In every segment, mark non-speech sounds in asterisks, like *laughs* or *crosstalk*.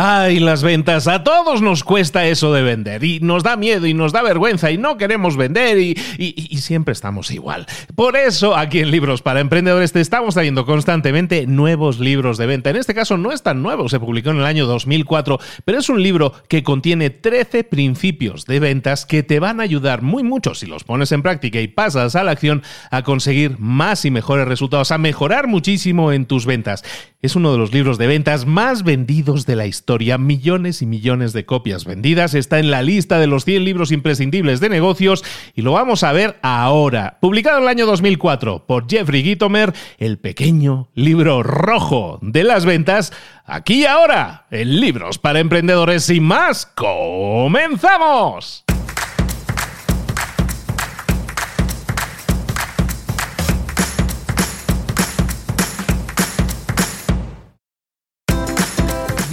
Ay, las ventas, a todos nos cuesta eso de vender y nos da miedo y nos da vergüenza y no queremos vender y, siempre estamos igual. Por eso aquí en Libros para Emprendedores te estamos trayendo constantemente nuevos libros de venta. En este caso no es tan nuevo, se publicó en el año 2004, pero es un libro que contiene 13 principios de ventas que te van a ayudar muy mucho si los pones en práctica y pasas a la acción a conseguir más y mejores resultados, a mejorar muchísimo en tus ventas. Es uno de los libros de ventas más vendidos de la historia. Millones y millones de copias vendidas, está en la lista de los 100 libros imprescindibles de negocios. Y lo vamos a ver ahora. Publicado en el año 2004 por Jeffrey Gitomer, el pequeño libro rojo de las ventas, aquí ahora, en Libros para Emprendedores y más, comenzamos.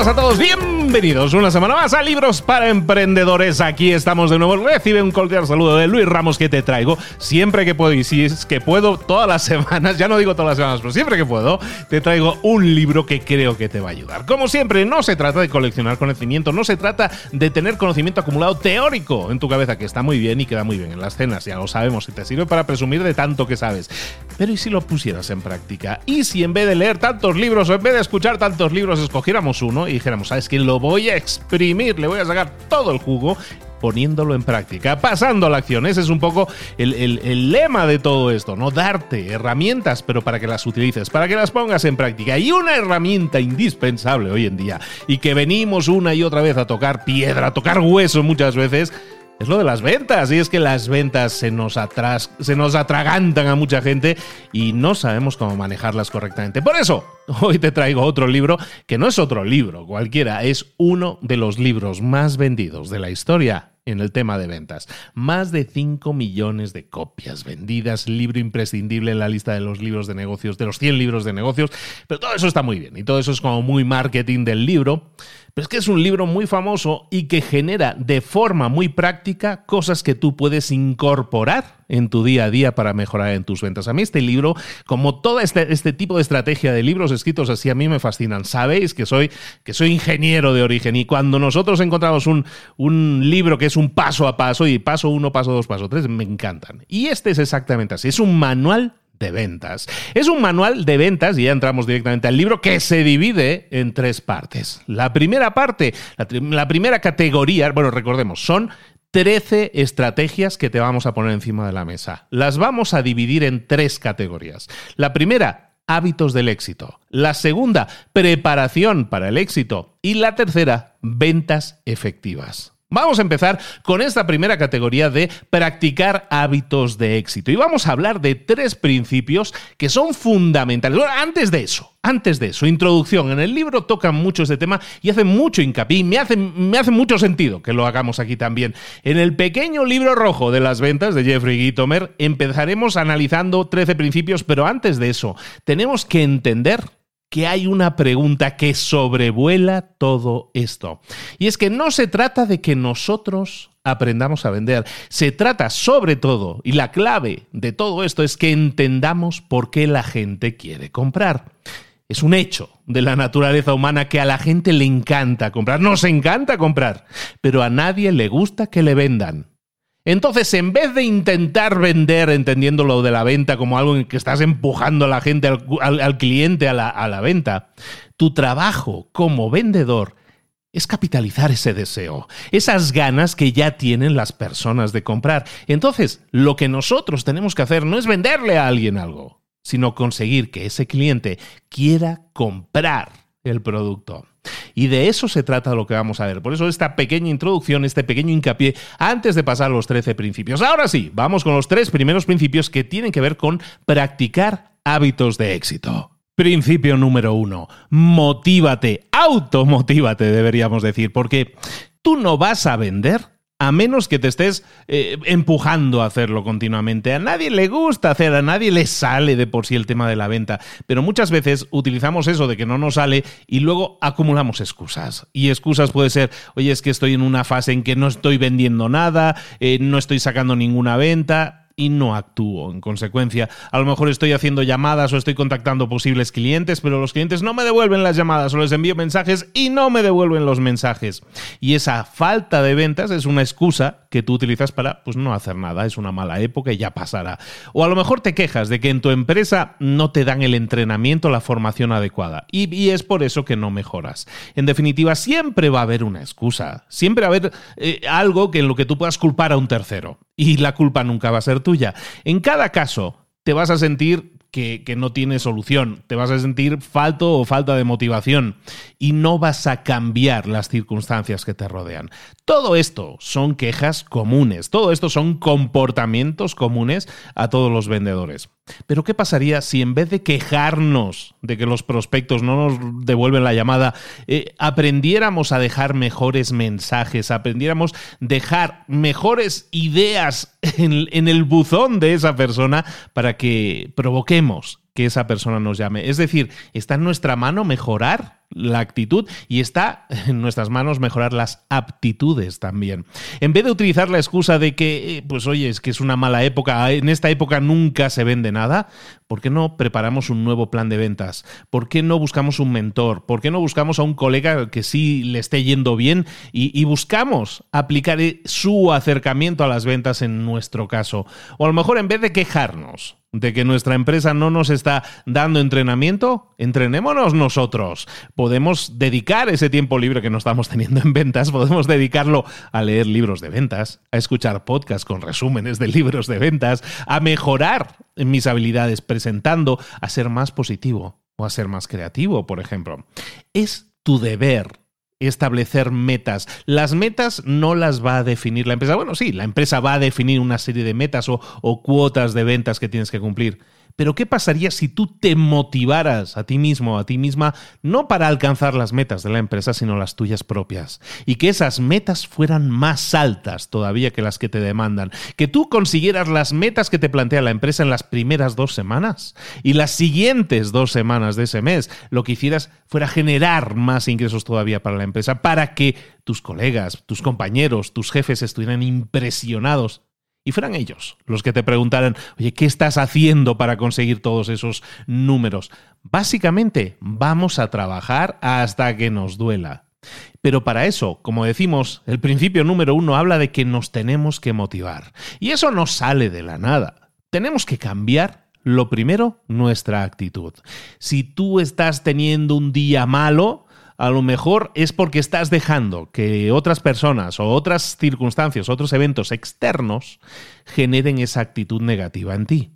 Buenas a todos, bienvenidos una semana más a Libros para Emprendedores. Aquí estamos de nuevo. Recibe un cordial saludo de Luis Ramos que te traigo siempre que puedo. Y si es que puedo, todas las *laughs* semanas, ya no digo todas las semanas, pero siempre que puedo, te traigo un libro que creo que te va a ayudar. Como siempre, no se trata de coleccionar conocimiento, no se trata de tener conocimiento acumulado teórico en tu cabeza, que está muy bien y queda muy bien en las cenas, ya lo sabemos, y te sirve para presumir de tanto que sabes. Pero ¿y si lo pusieras en práctica? ¿Y si en vez de leer tantos libros o en vez de escuchar tantos libros escogiéramos uno y dijéramos, ¿sabes que Lo voy a exprimir, le voy a sacar todo el jugo poniéndolo en práctica, pasando a la acción. Ese es un poco el, el, lema de todo esto, ¿no? Darte herramientas, pero para que las utilices, para que las pongas en práctica. Y una herramienta indispensable hoy en día, y que venimos una y otra vez a tocar piedra, a tocar hueso muchas veces, es lo de las ventas. Y es que las ventas se nos, se nos atragantan a mucha gente y no sabemos cómo manejarlas correctamente. Por eso, *laughs* hoy te traigo otro libro que no es otro libro cualquiera, es uno de los libros más vendidos de la historia en el tema de ventas. Más de 5 millones de copias vendidas, libro imprescindible en la lista de los libros de negocios, de los 100 libros de negocios, pero todo eso está muy bien y todo eso es como muy marketing del libro. Pero es que es un libro muy famoso y que genera de forma muy práctica cosas que tú puedes incorporar en tu día a día para mejorar en tus ventas. A mí este libro, como todo este, este tipo de estrategia de libros escritos así, a mí me fascinan. Sabéis que soy, que soy ingeniero de origen y cuando nosotros encontramos un, un libro que es un paso a paso y paso uno, paso dos, paso tres, me encantan. Y este es exactamente así. Es un manual de ventas. Es un manual de ventas, y ya entramos directamente al libro, que se divide en tres partes. La primera parte, la, la primera categoría, bueno, recordemos, son 13 estrategias que te vamos a poner encima de la mesa. Las vamos a dividir en tres categorías. La primera, hábitos del éxito. La segunda, preparación para el éxito. Y la tercera, ventas efectivas. Vamos a empezar con esta primera categoría de practicar hábitos de éxito. Y vamos a hablar de tres principios que son fundamentales. antes de eso, antes de eso, introducción. En el libro tocan mucho este tema y hacen mucho hincapié y me hace, me hace mucho sentido que lo hagamos aquí también. En el pequeño libro rojo de las ventas de Jeffrey Gitomer empezaremos analizando 13 principios, pero antes de eso, tenemos que entender que hay una pregunta que sobrevuela todo esto. Y es que no se trata de que nosotros aprendamos a vender, se trata sobre todo, y la clave de todo esto es que entendamos por qué la gente quiere comprar. Es un hecho de la naturaleza humana que a la gente le encanta comprar, nos encanta comprar, pero a nadie le gusta que le vendan. Entonces, en vez de intentar vender, entendiendo lo de la venta como algo en que estás empujando a la gente, al, cliente a la, a la venta, tu trabajo como vendedor es capitalizar ese deseo, esas ganas que ya tienen las personas de comprar. Entonces, lo que nosotros tenemos que hacer no es venderle a alguien algo, sino conseguir que ese cliente quiera comprar el producto. Y de eso se trata lo que vamos a ver. Por eso esta pequeña introducción, este pequeño hincapié, antes de pasar a los 13 principios. Ahora sí, vamos con los tres primeros principios que tienen que ver con practicar hábitos de éxito. Principio número uno, motívate, automotívate, deberíamos decir, porque tú no vas a vender a menos que te estés eh, empujando a hacerlo continuamente. A nadie le gusta hacer, a nadie le sale de por sí el tema de la venta, pero muchas veces utilizamos eso de que no nos sale y luego acumulamos excusas. Y excusas puede ser, oye, es que estoy en una fase en que no estoy vendiendo nada, eh, no estoy sacando ninguna venta y no actúo. En consecuencia, a lo mejor estoy haciendo llamadas o estoy contactando posibles clientes, pero los clientes no me devuelven las llamadas o les envío mensajes y no me devuelven los mensajes. Y esa falta de ventas es una excusa que tú utilizas para pues no hacer nada, es una mala época y ya pasará. O a lo mejor te quejas de que en tu empresa no te dan el entrenamiento, la formación adecuada y, es por eso que no mejoras. En definitiva, siempre va a haber una excusa, siempre va a haber eh, algo que en lo que tú puedas culpar a un tercero y la culpa nunca va a ser En cada caso, te vas a sentir que, no tiene solución, te vas a sentir falto o falta de motivación y no vas a cambiar las circunstancias que te rodean. Todo esto son quejas comunes, todo esto son comportamientos comunes a todos los vendedores. Pero ¿qué pasaría si en vez de quejarnos de que los prospectos no nos devuelven la llamada, eh, aprendiéramos a dejar mejores mensajes, aprendiéramos a dejar mejores ideas en, en el buzón de esa persona para que que esa persona nos llame? Es decir, ¿está en nuestra mano mejorar la actitud y está en nuestras manos mejorar las aptitudes también. En vez de utilizar la excusa de que, eh, pues oye, es que es una mala época, en esta época nunca se vende nada, ¿por qué no preparamos un nuevo plan de ventas? ¿Por qué no buscamos un mentor? ¿Por qué no buscamos a un colega que sí le esté yendo bien y, buscamos aplicar eh, su acercamiento a las ventas en nuestro caso? O a lo mejor en vez de quejarnos, de que nuestra empresa no nos está dando entrenamiento, entrenémonos nosotros. Podemos dedicar ese tiempo libre que no estamos teniendo en ventas, podemos dedicarlo a leer libros de ventas, a escuchar podcasts con resúmenes de libros de ventas, a mejorar mis habilidades presentando, a ser más positivo o a ser más creativo, por ejemplo. Es tu deber establecer metas. Las metas no las va a definir la empresa. Bueno, sí, la empresa va a definir una serie de metas o, o cuotas de ventas que tienes que cumplir pero ¿qué pasaría si tú te motivaras a ti mismo, a ti misma, no para alcanzar las metas de la empresa, sino las tuyas propias? Y que esas metas fueran más altas todavía que las que te demandan. Que tú consiguieras las metas que te plantea la empresa en las primeras dos semanas. Y las siguientes dos semanas de ese mes, lo que hicieras fuera generar más ingresos todavía para la empresa, para que tus colegas, tus compañeros, tus jefes estuvieran impresionados y fueran ellos los que te preguntaran, oye, ¿qué estás haciendo para conseguir todos esos números? Básicamente, vamos a trabajar hasta que nos duela. Pero para eso, como decimos, el principio número uno habla de que nos tenemos que motivar. Y eso no sale de la nada. Tenemos que cambiar lo primero, nuestra actitud. Si tú estás teniendo un día malo, a lo mejor es porque estás dejando que otras personas o otras circunstancias, otros eventos externos generen esa actitud negativa en ti.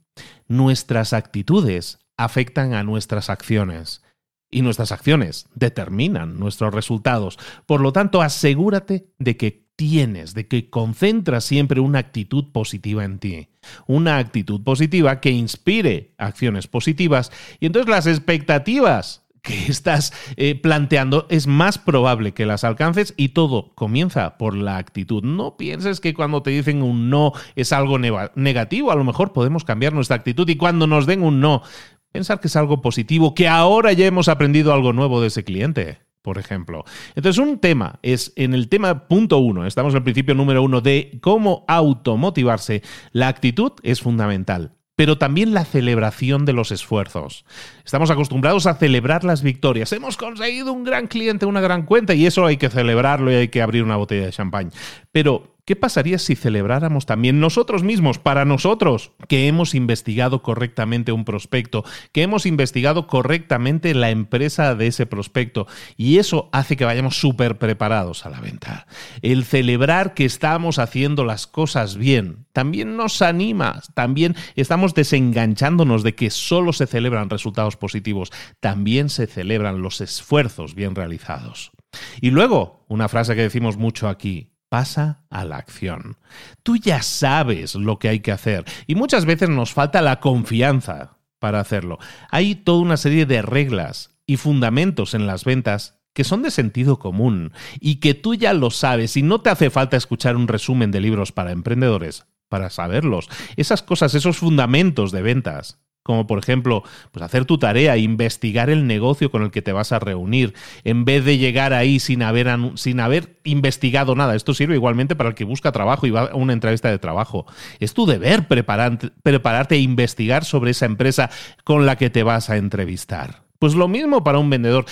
Nuestras actitudes afectan a nuestras acciones y nuestras acciones determinan nuestros resultados. Por lo tanto, asegúrate de que tienes, de que concentras siempre una actitud positiva en ti. Una actitud positiva que inspire acciones positivas y entonces las expectativas que estás eh, planteando es más probable que las alcances y todo comienza por la actitud. No pienses que cuando te dicen un no es algo negativo, a lo mejor podemos cambiar nuestra actitud y cuando nos den un no, pensar que es algo positivo, que ahora ya hemos aprendido algo nuevo de ese cliente por ejemplo. Entonces, un tema es en el tema punto uno, estamos en el principio número uno de cómo automotivarse, la actitud es fundamental pero también la celebración de los esfuerzos. Estamos acostumbrados a celebrar las victorias. Hemos conseguido un gran cliente, una gran cuenta, y eso hay que celebrarlo y hay que abrir una botella de champán. Pero ¿Qué pasaría si celebráramos también nosotros mismos, para nosotros, que hemos investigado correctamente un prospecto, que hemos investigado correctamente la empresa de ese prospecto? Y eso hace que vayamos súper preparados a la venta. El celebrar que estamos haciendo las cosas bien también nos anima, también estamos desenganchándonos de que solo se celebran resultados positivos, también se celebran los esfuerzos bien realizados. Y luego, una frase que decimos mucho aquí, pasa a la acción. Tú ya sabes lo que hay que hacer y muchas veces nos falta la confianza para hacerlo. Hay toda una serie de reglas y fundamentos en las ventas que son de sentido común y que tú ya lo sabes y no te hace falta escuchar un resumen de libros para emprendedores para saberlos. Esas cosas, esos fundamentos de ventas como por ejemplo, pues hacer tu tarea, investigar el negocio con el que te vas a reunir, en vez de llegar ahí sin haber, sin haber investigado nada. Esto sirve igualmente para el que busca trabajo y va a una entrevista de trabajo. Es tu deber prepararte e investigar sobre esa empresa con la que te vas a entrevistar. Pues lo mismo para un vendedor.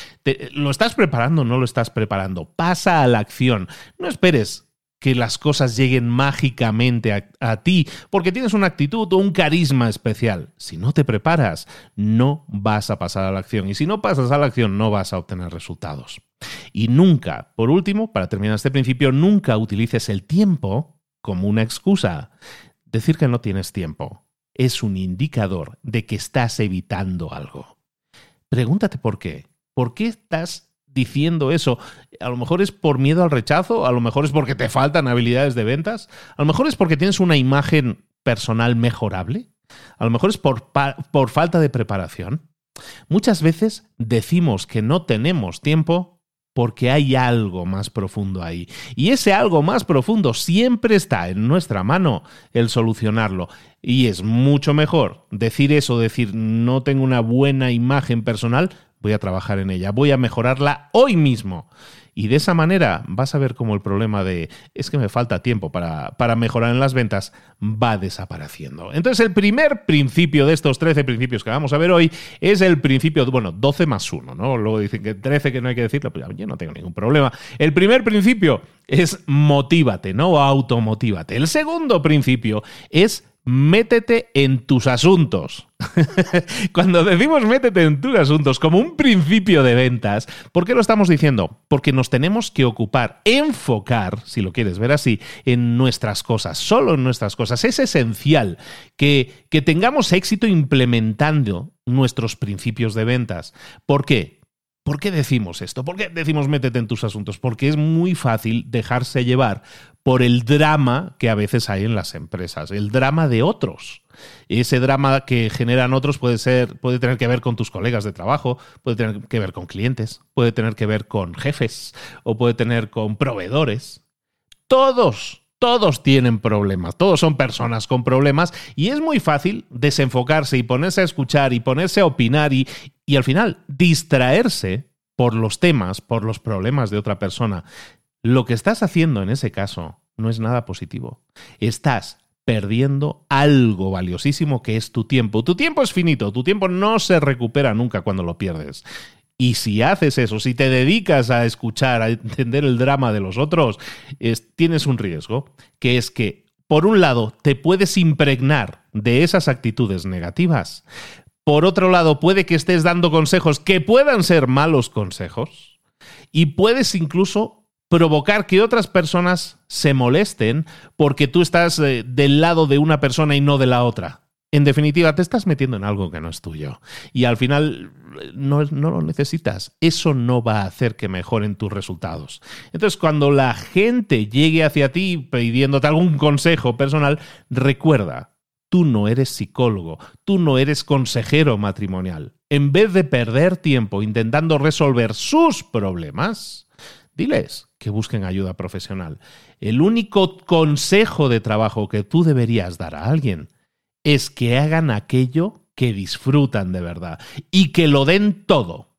¿Lo estás preparando o no lo estás preparando? Pasa a la acción. No esperes que las cosas lleguen mágicamente a, ti, porque tienes una actitud o un carisma especial. Si no te preparas, no vas a pasar a la acción. Y si no pasas a la acción, no vas a obtener resultados. Y nunca, por último, para terminar este principio, nunca utilices el tiempo como una excusa. Decir que no tienes tiempo es un indicador de que estás evitando algo. Pregúntate por qué. ¿Por qué estás diciendo eso. A lo mejor es por miedo al rechazo, a lo mejor es porque te faltan habilidades de ventas, a lo mejor es porque tienes una imagen personal mejorable, a lo mejor es por, por falta de preparación. Muchas veces decimos que no tenemos tiempo porque hay algo más profundo ahí. Y ese algo más profundo siempre está en nuestra mano el solucionarlo. Y es mucho mejor decir eso, decir no tengo una buena imagen personal, voy a trabajar en ella, voy a mejorarla hoy mismo. Y de esa manera vas a ver cómo el problema de es que me falta tiempo para, para, mejorar en las ventas va desapareciendo. Entonces el primer principio de estos 13 principios que vamos a ver hoy es el principio, bueno, 12 más 1, ¿no? Luego dicen que 13 que no hay que decirlo, pues yo no tengo ningún problema. El primer principio es motívate, ¿no? Automotívate. El segundo principio es métete en tus asuntos. *laughs* Cuando decimos métete en tus asuntos como un principio de ventas, ¿por qué lo estamos diciendo? Porque nos tenemos que ocupar, enfocar, si lo quieres ver así, en nuestras cosas, solo en nuestras cosas. Es esencial que, que tengamos éxito implementando nuestros principios de ventas. ¿Por qué? ¿Por qué decimos esto? ¿Por qué decimos métete en tus asuntos? Porque es muy fácil dejarse llevar por el drama que a veces hay en las empresas, el drama de otros. Ese drama que generan otros puede ser, puede tener que ver con tus colegas de trabajo, puede tener que ver con clientes, puede tener que ver con jefes o puede tener con proveedores. Todos, todos tienen problemas, todos son personas con problemas y es muy fácil desenfocarse y ponerse a escuchar y ponerse a opinar y, y al final distraerse por los temas, por los problemas de otra persona. Lo que estás haciendo en ese caso no es nada positivo. Estás perdiendo algo valiosísimo que es tu tiempo. Tu tiempo es finito, tu tiempo no se recupera nunca cuando lo pierdes. Y si haces eso, si te dedicas a escuchar, a entender el drama de los otros, tienes un riesgo, que es que, por un lado, te puedes impregnar de esas actitudes negativas, por otro lado, puede que estés dando consejos que puedan ser malos consejos y puedes incluso provocar que otras personas se molesten porque tú estás eh, del lado de una persona y no de la otra. En definitiva, te estás metiendo en algo que no es tuyo. Y al final no, no, lo necesitas. Eso no va a hacer que mejoren tus resultados. Entonces, cuando la gente llegue hacia ti pidiéndote algún consejo personal, recuerda, Tú no eres psicólogo, tú no eres consejero matrimonial. En vez de perder tiempo intentando resolver sus problemas, diles que busquen ayuda profesional. El único consejo de trabajo que tú deberías dar a alguien es que hagan aquello que disfrutan de verdad y que lo den todo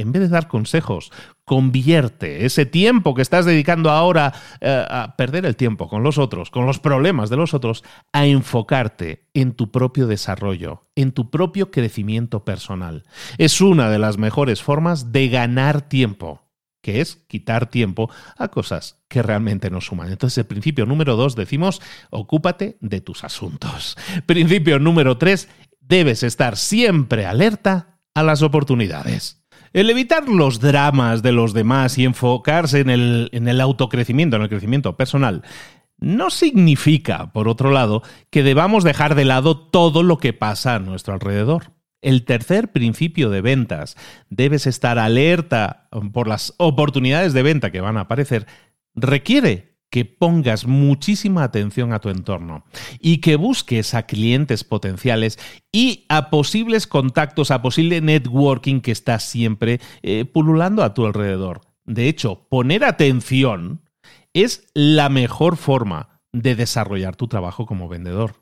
en vez de dar consejos, convierte ese tiempo que estás dedicando ahora eh, a perder el tiempo con los otros, con los problemas de los otros, a enfocarte en tu propio desarrollo, en tu propio crecimiento personal. Es una de las mejores formas de ganar tiempo que es quitar tiempo a cosas que realmente nos suman. Entonces, el principio número dos decimos, ocúpate de tus asuntos. *laughs* Principio número tres, debes estar siempre alerta a las oportunidades. El evitar los dramas de los demás y enfocarse en el, en el autocrecimiento, en el crecimiento personal, no significa, por otro lado, que debamos dejar de lado todo lo que pasa a nuestro alrededor. El tercer principio de ventas, debes estar alerta por las oportunidades de venta que van a aparecer, requiere que pongas muchísima atención a tu entorno y que busques a clientes potenciales y a posibles contactos, a posible networking que está siempre eh, pululando a tu alrededor. De hecho, poner atención es la mejor forma de desarrollar tu trabajo como vendedor.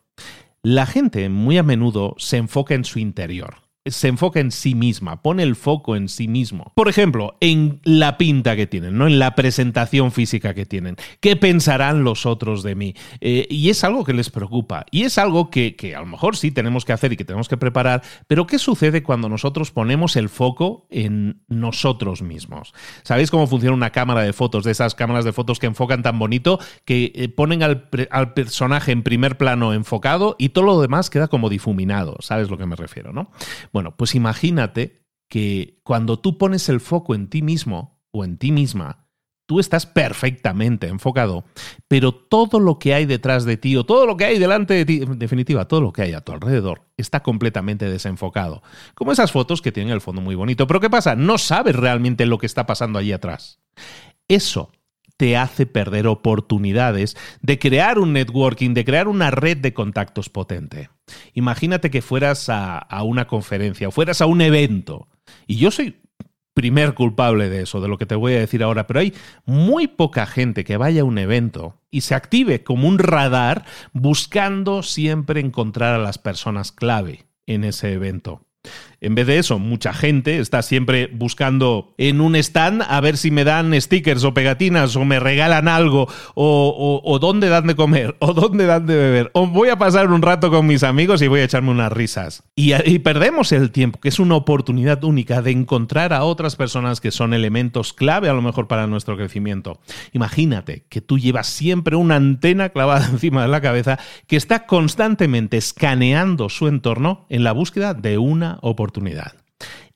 La gente muy a menudo se enfoca en su interior se enfoca en sí misma, pone el foco en sí mismo. Por ejemplo, en la pinta que tienen, ¿no? En la presentación física que tienen. ¿Qué pensarán los otros de mí? Eh, y es algo que les preocupa. Y es algo que, que, a lo mejor sí tenemos que hacer y que tenemos que preparar. Pero ¿qué sucede cuando nosotros ponemos el foco en nosotros mismos? ¿Sabéis cómo funciona una cámara de fotos? De esas cámaras de fotos que enfocan tan bonito que eh, ponen al, al personaje en primer plano enfocado y todo lo demás queda como difuminado. ¿Sabes lo que me refiero, no? Bueno, pues imagínate que cuando tú pones el foco en ti mismo o en ti misma, tú estás perfectamente enfocado, pero todo lo que hay detrás de ti o todo lo que hay delante de ti, en definitiva, todo lo que hay a tu alrededor, está completamente desenfocado. Como esas fotos que tienen el fondo muy bonito. Pero ¿qué pasa? No sabes realmente lo que está pasando allí atrás. Eso te hace perder oportunidades de crear un networking, de crear una red de contactos potente. Imagínate que fueras a, una conferencia o fueras a un evento. Y yo soy primer culpable de eso, de lo que te voy a decir ahora, pero hay muy poca gente que vaya a un evento y se active como un radar buscando siempre encontrar a las personas clave en ese evento. En vez de eso, mucha gente está siempre buscando en un stand a ver si me dan stickers o pegatinas o me regalan algo o, dónde dan de comer *laughs* o dónde dan de beber o voy a pasar un rato con mis amigos y voy a echarme unas risas. Y, y perdemos el tiempo, que es una oportunidad única de encontrar a otras personas que son elementos clave a lo mejor para nuestro crecimiento. Imagínate que tú llevas siempre una antena clavada *laughs* encima de la cabeza que está constantemente escaneando su entorno en la búsqueda de una oportunidad oportunidad.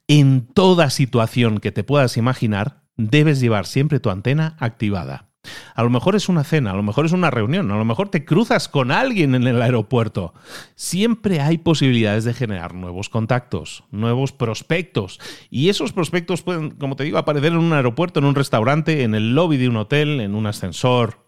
En toda situación que te puedas imaginar, debes llevar siempre tu antena activada. A lo mejor es una cena, a lo mejor es una reunión, a lo mejor te cruzas con alguien en el aeropuerto. Siempre hay posibilidades de generar nuevos contactos, nuevos prospectos. Y esos prospectos pueden, como te digo, aparecer en un aeropuerto, en un restaurante, en el lobby de un hotel, en un ascensor,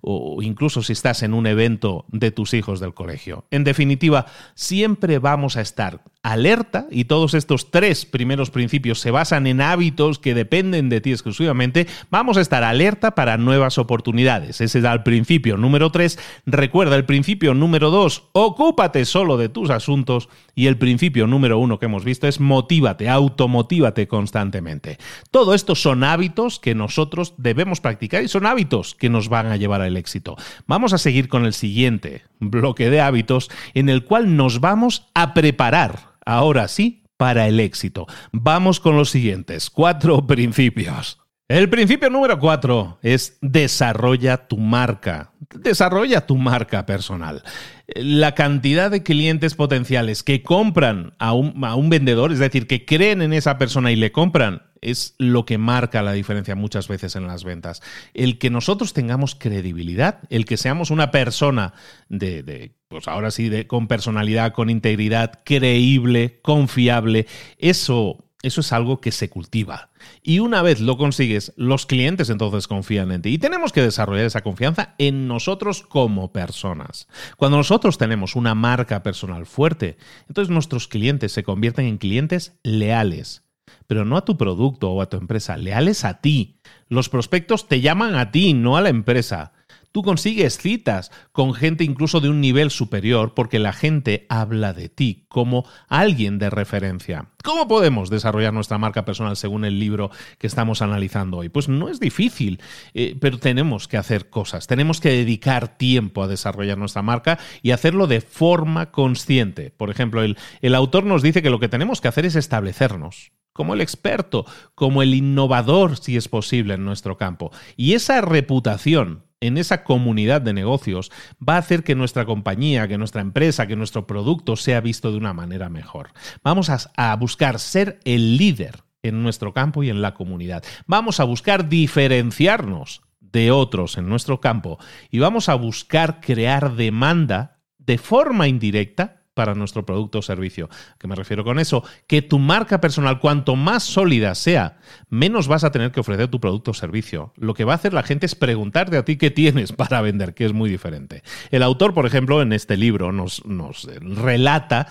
o incluso si estás en un evento de tus hijos del colegio. En definitiva, siempre vamos a estar alerta y todos estos tres primeros principios se basan en hábitos que dependen de ti exclusivamente, vamos a estar alerta para nuevas oportunidades. Ese es el principio número tres. Recuerda el principio número dos, ocúpate solo de tus asuntos y el principio número uno que hemos visto es motívate, automotívate constantemente. Todo esto son hábitos que nosotros debemos practicar y son hábitos que nos van a llevar al éxito. Vamos a seguir con el siguiente bloque de hábitos en el cual nos vamos a preparar ahora sí, para el éxito. Vamos con los siguientes cuatro *laughs* principios. El principio número cuatro es desarrolla tu marca. Desarrolla tu marca personal. La cantidad de clientes potenciales que compran a un vendedor, es decir, que creen en esa persona y le compran, es lo que marca la diferencia muchas veces en las ventas. El que nosotros tengamos credibilidad, el que seamos una persona de, de pues ahora sí, de, con personalidad, con integridad, creíble, confiable, eso eso es algo que se cultiva. Y una vez lo consigues, los clientes entonces confían en ti. Y tenemos que desarrollar esa confianza en nosotros como personas. Cuando nosotros tenemos una marca personal fuerte, entonces nuestros clientes se convierten en clientes leales. Pero no a tu producto o a tu empresa, leales a ti. Los prospectos te llaman a ti, no a la empresa. Tú consigues citas con gente incluso de un nivel superior porque la gente habla de ti como alguien de referencia. ¿Cómo podemos desarrollar nuestra marca personal según el libro que estamos analizando hoy? Pues no es difícil, eh, pero tenemos que hacer cosas, tenemos que dedicar tiempo a desarrollar nuestra marca y hacerlo de forma consciente. Por ejemplo, el, el autor nos dice que lo que tenemos que hacer es establecernos como el experto, como el innovador, si es posible, en nuestro campo. Y esa reputación en esa comunidad de negocios va a hacer que nuestra compañía, que nuestra empresa, que nuestro producto sea visto de una manera mejor. Vamos a, buscar ser el líder en nuestro campo y en la comunidad. Vamos a buscar diferenciarnos de otros en nuestro campo y vamos a buscar crear demanda de forma indirecta para nuestro producto o servicio. ¿Qué me refiero con eso? Que tu marca personal, cuanto más sólida sea, menos vas a tener que ofrecer tu producto o servicio. Lo que va a hacer la gente es preguntarte a ti qué tienes para vender, que es muy diferente. El autor, por ejemplo, en este libro nos, nos relata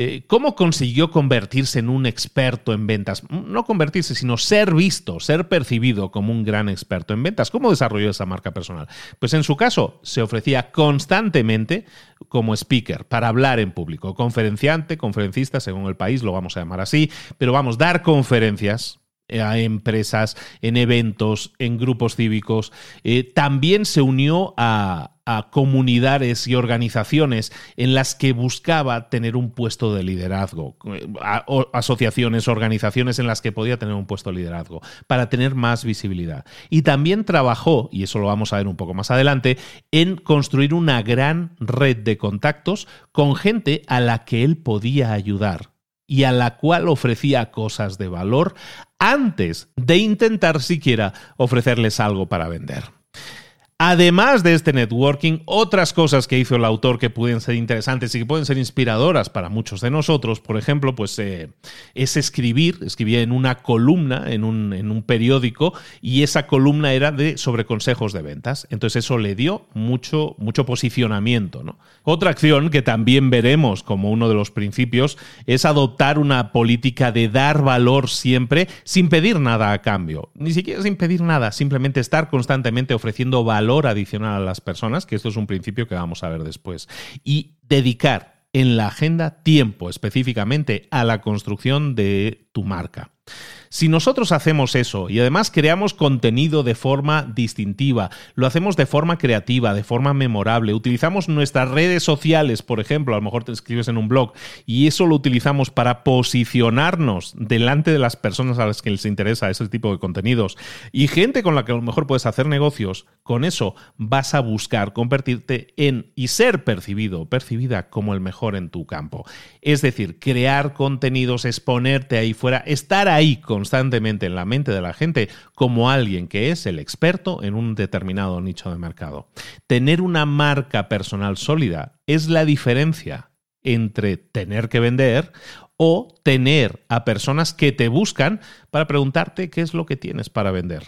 eh, ¿Cómo consiguió convertirse en un experto en ventas? No convertirse, sino ser visto, ser percibido como un gran experto en ventas. ¿Cómo desarrolló esa marca personal? Pues en su caso se ofrecía constantemente como speaker para hablar en público, conferenciante, conferencista, según el país lo vamos a llamar así, pero vamos, dar conferencias a empresas, en eventos, en grupos cívicos. Eh, también se unió a, comunidades y organizaciones en las que buscaba tener un puesto de liderazgo, asociaciones, organizaciones en las que podía tener un puesto de liderazgo, para tener más visibilidad. Y también trabajó, y eso lo vamos a ver un poco más adelante, en construir una gran red de contactos con gente a la que él podía ayudar y a la cual ofrecía cosas de valor antes de intentar siquiera ofrecerles algo para vender. Además de este networking, otras cosas que hizo el autor que pueden ser interesantes y que pueden ser inspiradoras para muchos de nosotros, por ejemplo, pues eh, es escribir, escribía en una columna, en un, en un, periódico, y esa columna era de, sobre consejos de ventas. Entonces eso le dio mucho, mucho posicionamiento. ¿no? Otra acción que también veremos como uno de los principios es adoptar una política de dar valor siempre sin pedir nada a cambio. Ni siquiera sin pedir nada, simplemente estar constantemente ofreciendo valor adicional a las personas, que esto es un principio que vamos a ver después, y dedicar en la agenda tiempo específicamente a la construcción de tu marca. Si nosotros hacemos eso y además creamos contenido de forma distintiva, lo hacemos de forma creativa, de forma memorable, utilizamos nuestras redes sociales, por ejemplo, a lo mejor te escribes en un blog y eso lo utilizamos para posicionarnos delante de las personas a las que les interesa ese tipo de contenidos y gente con la que a lo mejor puedes hacer negocios, con eso vas a buscar convertirte en y ser percibido, percibida como el mejor en tu campo. Es decir, crear contenidos, exponerte ahí fuera, estar ahí con constantemente en la mente de la gente como alguien que es el experto en un determinado nicho de mercado. Tener una marca personal sólida es la diferencia entre tener que vender o tener a personas que te buscan para preguntarte qué es lo que tienes para vender.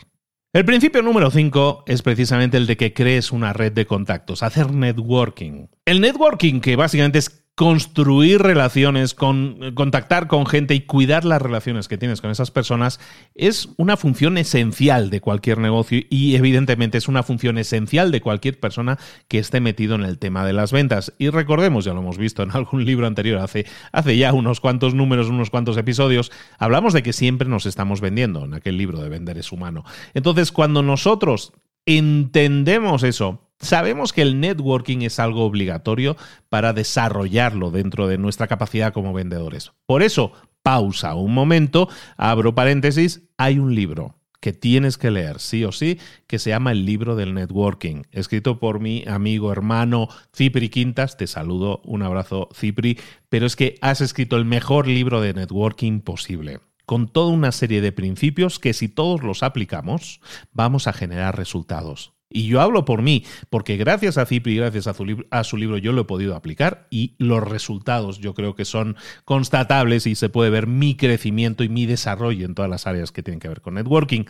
El principio número 5 es precisamente el de que crees una red de contactos, hacer networking. El networking, que básicamente es construir relaciones, con, contactar con gente y cuidar las relaciones que tienes con esas personas es una función esencial de cualquier negocio y evidentemente es una función esencial de cualquier persona que esté metido en el tema de las ventas. Y recordemos, ya lo hemos visto en *laughs* algún libro anterior, hace, hace ya unos cuantos números, unos cuantos episodios, hablamos de que siempre nos estamos vendiendo en aquel libro de Vender es humano. Entonces, cuando nosotros entendemos eso, Sabemos que el networking es algo obligatorio para desarrollarlo dentro de nuestra capacidad como vendedores. Por eso, pausa un momento, abro paréntesis, hay un libro que tienes que leer sí o sí, que se llama El libro del networking, escrito por mi amigo hermano Cipri Quintas. Te saludo, un abrazo Cipri, pero es que has escrito el mejor libro de networking posible con toda una serie de principios que si todos los aplicamos, vamos a generar resultados. Y yo hablo por mí, porque gracias a Cipri, gracias a su, a su, libro, yo lo he podido aplicar y los resultados yo creo que son constatables y se puede ver mi crecimiento y mi desarrollo en todas las áreas que tienen que ver con networking.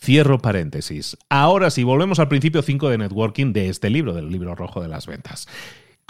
Cierro paréntesis. Ahora sí, volvemos al principio 5 de networking de este libro, del libro rojo de las ventas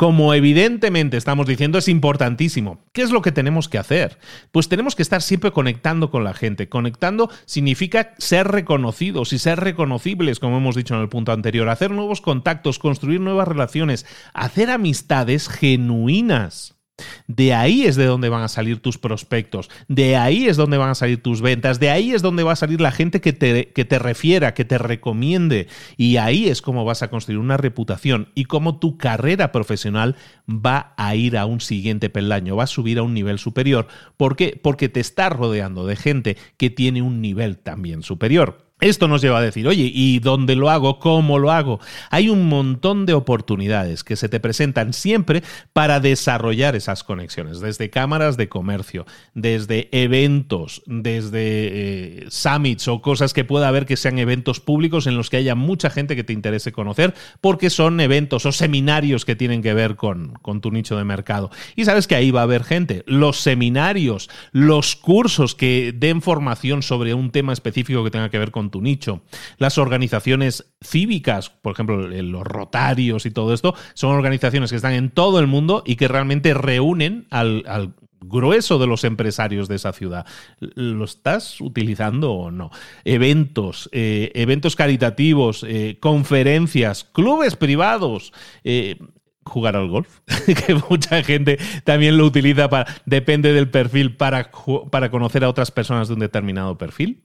como evidentemente estamos diciendo, es importantísimo. ¿Qué es lo que tenemos que hacer? Pues tenemos que estar siempre conectando con la gente. Conectando significa ser reconocidos y ser reconocibles, como hemos dicho en el punto anterior, hacer nuevos contactos, construir nuevas relaciones, hacer amistades genuinas. De ahí es de donde van a salir tus prospectos, de ahí es donde van a salir tus ventas, de ahí es donde va a salir la gente que te, que te refiera, que te recomiende. Y ahí es como vas a construir una reputación y cómo tu carrera profesional va a ir a un siguiente peldaño, va a subir a un nivel superior. ¿Por qué? Porque te estás rodeando de gente que tiene un nivel también superior. Esto nos lleva a decir, oye, ¿y dónde lo hago? ¿Cómo lo hago? Hay un montón de oportunidades que se te presentan siempre para desarrollar esas conexiones, desde cámaras de comercio, desde eventos, desde eh, summits o cosas que pueda haber que sean eventos públicos en los que haya mucha gente que te interese conocer, porque son eventos o seminarios que tienen que ver con, con tu nicho de mercado. Y sabes que ahí va a haber gente. Los seminarios, los cursos que den formación sobre un tema específico que tenga que ver con tu nicho. Las organizaciones cívicas, por ejemplo, los rotarios y todo esto, son organizaciones que están en todo el mundo y que realmente reúnen al, grueso de los empresarios de esa ciudad. ¿Lo estás utilizando o no? Eventos, eh, eventos caritativos, eh, conferencias, clubes privados. Eh, jugar al golf, *laughs* que mucha gente también lo utiliza para, depende del perfil, para, para conocer a otras personas de un determinado perfil.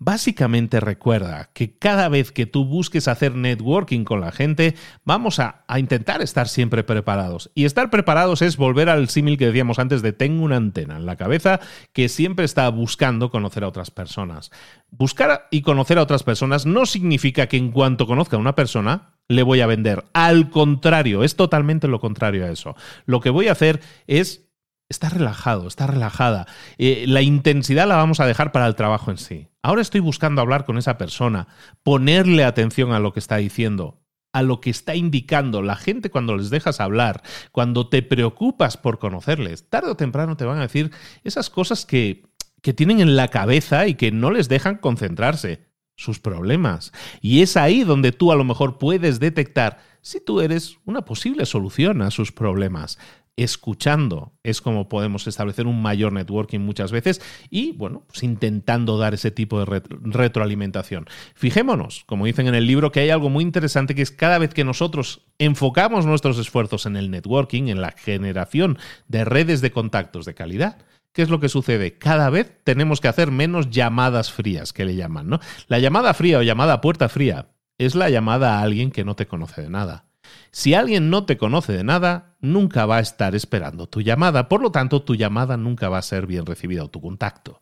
Básicamente recuerda que cada vez que tú busques hacer networking con la gente, vamos a, intentar estar siempre preparados. Y estar preparados es volver al símil que decíamos antes de tengo una antena en la cabeza que siempre está buscando conocer a otras personas. Buscar y conocer a otras personas no significa que en cuanto conozca a una persona, le voy a vender. Al contrario, es totalmente lo contrario a eso. Lo que voy a hacer es está relajado, está relajada. Eh, la intensidad la vamos a dejar para el trabajo en sí. Ahora estoy buscando hablar con esa persona, ponerle atención a lo que está diciendo, a lo que está indicando. La gente cuando les dejas hablar, cuando te preocupas por conocerles, tarde o temprano te van a decir esas cosas que, que tienen en la cabeza y que no les dejan concentrarse, sus problemas. Y es ahí donde tú a lo mejor puedes detectar si tú eres una posible solución a sus problemas escuchando es como podemos establecer un mayor networking muchas veces y, bueno, pues intentando dar ese tipo de retroalimentación. Fijémonos, como dicen en el libro, que hay algo muy interesante que es cada vez que nosotros enfocamos nuestros esfuerzos en el networking, en la generación de redes de contactos de calidad, ¿Qué es lo que sucede? Cada vez tenemos que hacer menos llamadas frías, que le llaman, ¿no? La llamada fría o llamada puerta fría es la llamada a alguien que no te conoce de nada. Si alguien no te conoce de nada, nunca va a estar esperando tu llamada, por lo tanto tu llamada nunca va a ser bien recibida o tu contacto.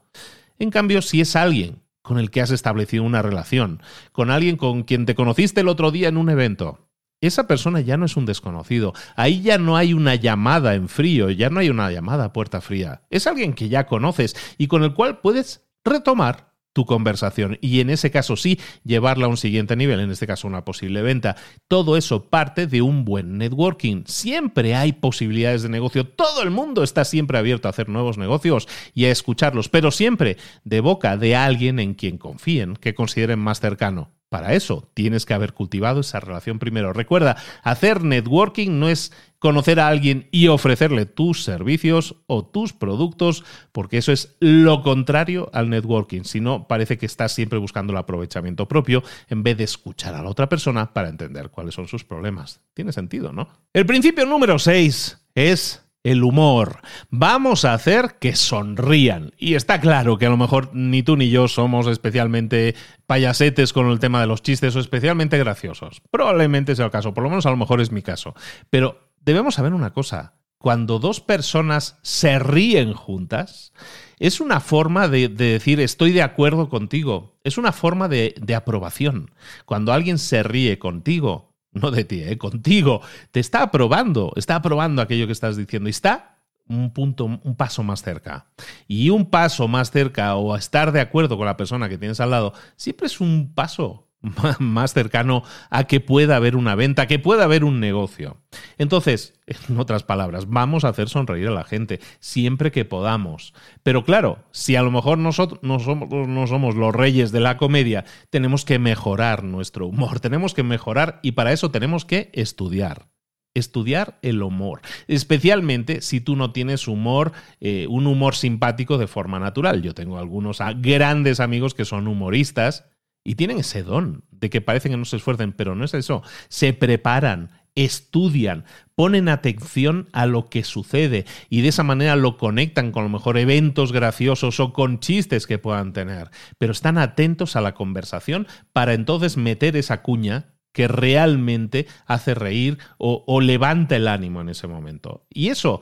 En cambio, si es alguien con el que has establecido una relación, con alguien con quien te conociste el otro día en un evento, esa persona ya no es un desconocido. Ahí ya no hay una llamada en frío, ya no hay una llamada a puerta fría. Es alguien que ya conoces y con el cual puedes retomar tu conversación y en ese caso sí llevarla a un siguiente nivel, en este caso una posible venta. Todo eso parte de un buen networking. Siempre hay posibilidades de negocio, todo el mundo está siempre abierto a hacer nuevos negocios y a escucharlos, pero siempre de boca de alguien en quien confíen, que consideren más cercano. Para eso tienes que haber cultivado esa relación primero. Recuerda, hacer networking no es conocer a alguien y ofrecerle tus servicios o tus productos, porque eso es lo contrario al networking. Si no, parece que estás siempre buscando el aprovechamiento propio en vez de escuchar a la otra persona para entender cuáles son sus problemas. Tiene sentido, ¿no? El principio número 6 es el humor. Vamos a hacer que sonrían. Y está claro que a lo mejor ni tú ni yo somos especialmente payasetes con el tema de los chistes o especialmente graciosos. Probablemente sea el caso, por lo menos a lo mejor es mi caso. Pero debemos saber una cosa. Cuando dos personas se ríen juntas, es una forma de, decir estoy de acuerdo contigo. Es una forma de, de aprobación. Cuando alguien se ríe contigo, no de ti, ¿eh? contigo, te está aprobando, está aprobando aquello que estás diciendo y está un punto, un paso más cerca. Y un paso más cerca o estar de acuerdo con la persona que tienes al lado, siempre es un paso *laughs* más cercano a que pueda haber una venta, que pueda haber un negocio. Entonces, *laughs* en otras palabras, vamos a hacer sonreír a la gente siempre que podamos. Pero claro, si a lo mejor nosotros no somos, no somos los reyes de la comedia, tenemos que mejorar nuestro humor, *laughs* tenemos que mejorar y para eso tenemos que estudiar estudiar el humor, especialmente si tú no tienes humor, eh, un humor simpático de forma natural. Yo tengo algunos grandes amigos que son humoristas y tienen ese don de que parecen que no se esfuercen, pero no es eso. Se preparan, estudian, ponen atención a lo que sucede y de esa manera lo conectan con a lo mejor eventos graciosos o con chistes que puedan tener, pero están atentos a la conversación para entonces meter esa cuña que realmente hace reír o, o levanta el ánimo en ese momento. Y eso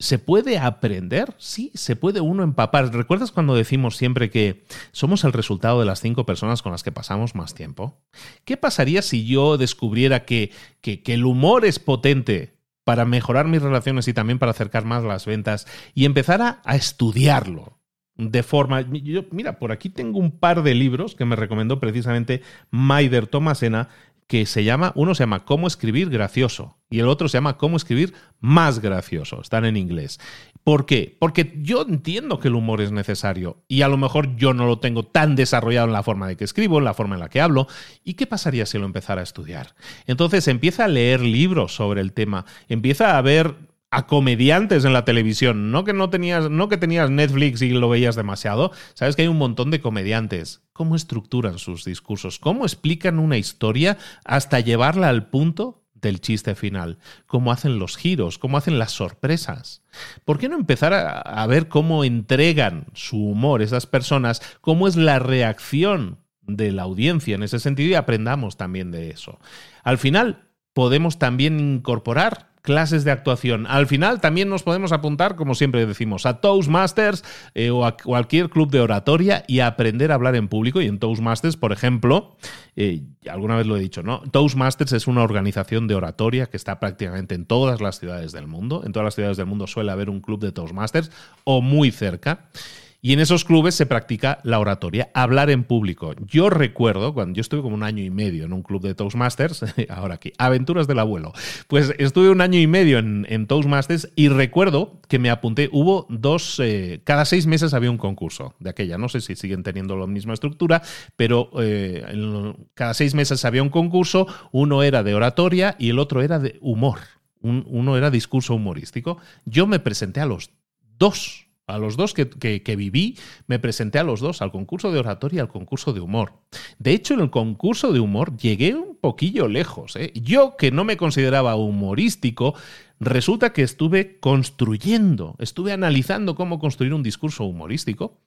¿Se puede aprender? Sí, se puede uno empapar. ¿Recuerdas cuando decimos siempre que somos el resultado de las cinco personas con las que pasamos más tiempo? ¿Qué pasaría si yo descubriera que, que, el humor es potente para mejorar mis relaciones y también para acercar más las ventas y empezara a estudiarlo? de forma. mira, por aquí tengo un par de libros que me recomendó precisamente Maider Tomasena que se llama, uno se llama Cómo escribir gracioso y el otro se llama Cómo escribir más gracioso. Están en inglés. ¿Por qué? Porque yo entiendo que el humor es necesario y a lo mejor yo no lo tengo tan desarrollado en la forma de que escribo, en la forma en la que hablo. ¿Y qué pasaría si lo empezara a estudiar? Entonces empieza a leer libros sobre el tema, empieza a ver a comediantes en la televisión, no que no tenías, no que tenías Netflix y lo veías demasiado, sabes que hay un montón de comediantes. ¿Cómo estructuran sus discursos? ¿Cómo explican una historia hasta llevarla al punto del chiste final? ¿Cómo hacen los giros? ¿Cómo hacen las sorpresas? ¿Por qué no empezar a, a ver cómo entregan su humor esas personas? ¿Cómo es la reacción de la audiencia en ese sentido y aprendamos también de eso? Al final, podemos también incorporar clases de actuación. Al final también nos podemos apuntar, como siempre decimos, a Toastmasters eh, o a cualquier club de oratoria y aprender a hablar en público. Y en Toastmasters, por ejemplo, eh, alguna vez lo he dicho, ¿no? Toastmasters es una organización de oratoria que está prácticamente en todas las ciudades del mundo. En todas las ciudades del mundo suele haber un club de Toastmasters o muy cerca. Y en esos clubes se practica la oratoria, hablar en público. Yo recuerdo, cuando yo estuve como un año y medio en un club de Toastmasters, *laughs* ahora aquí, Aventuras del Abuelo, pues estuve un año y medio en, Toastmasters y recuerdo que me apunté, hubo dos, eh, cada seis meses había un concurso de aquella, no sé si siguen teniendo la misma estructura, pero eh, cada seis meses había un concurso, uno era de oratoria y el otro era de humor, uno era discurso humorístico. Yo me presenté a los dos a los dos que, viví, me presenté a los dos, al concurso de oratoria y al concurso de humor. De hecho, en el concurso de humor llegué un poquillo lejos. ¿eh? Yo, que no me consideraba humorístico, resulta que estuve construyendo, estuve analizando cómo construir un discurso humorístico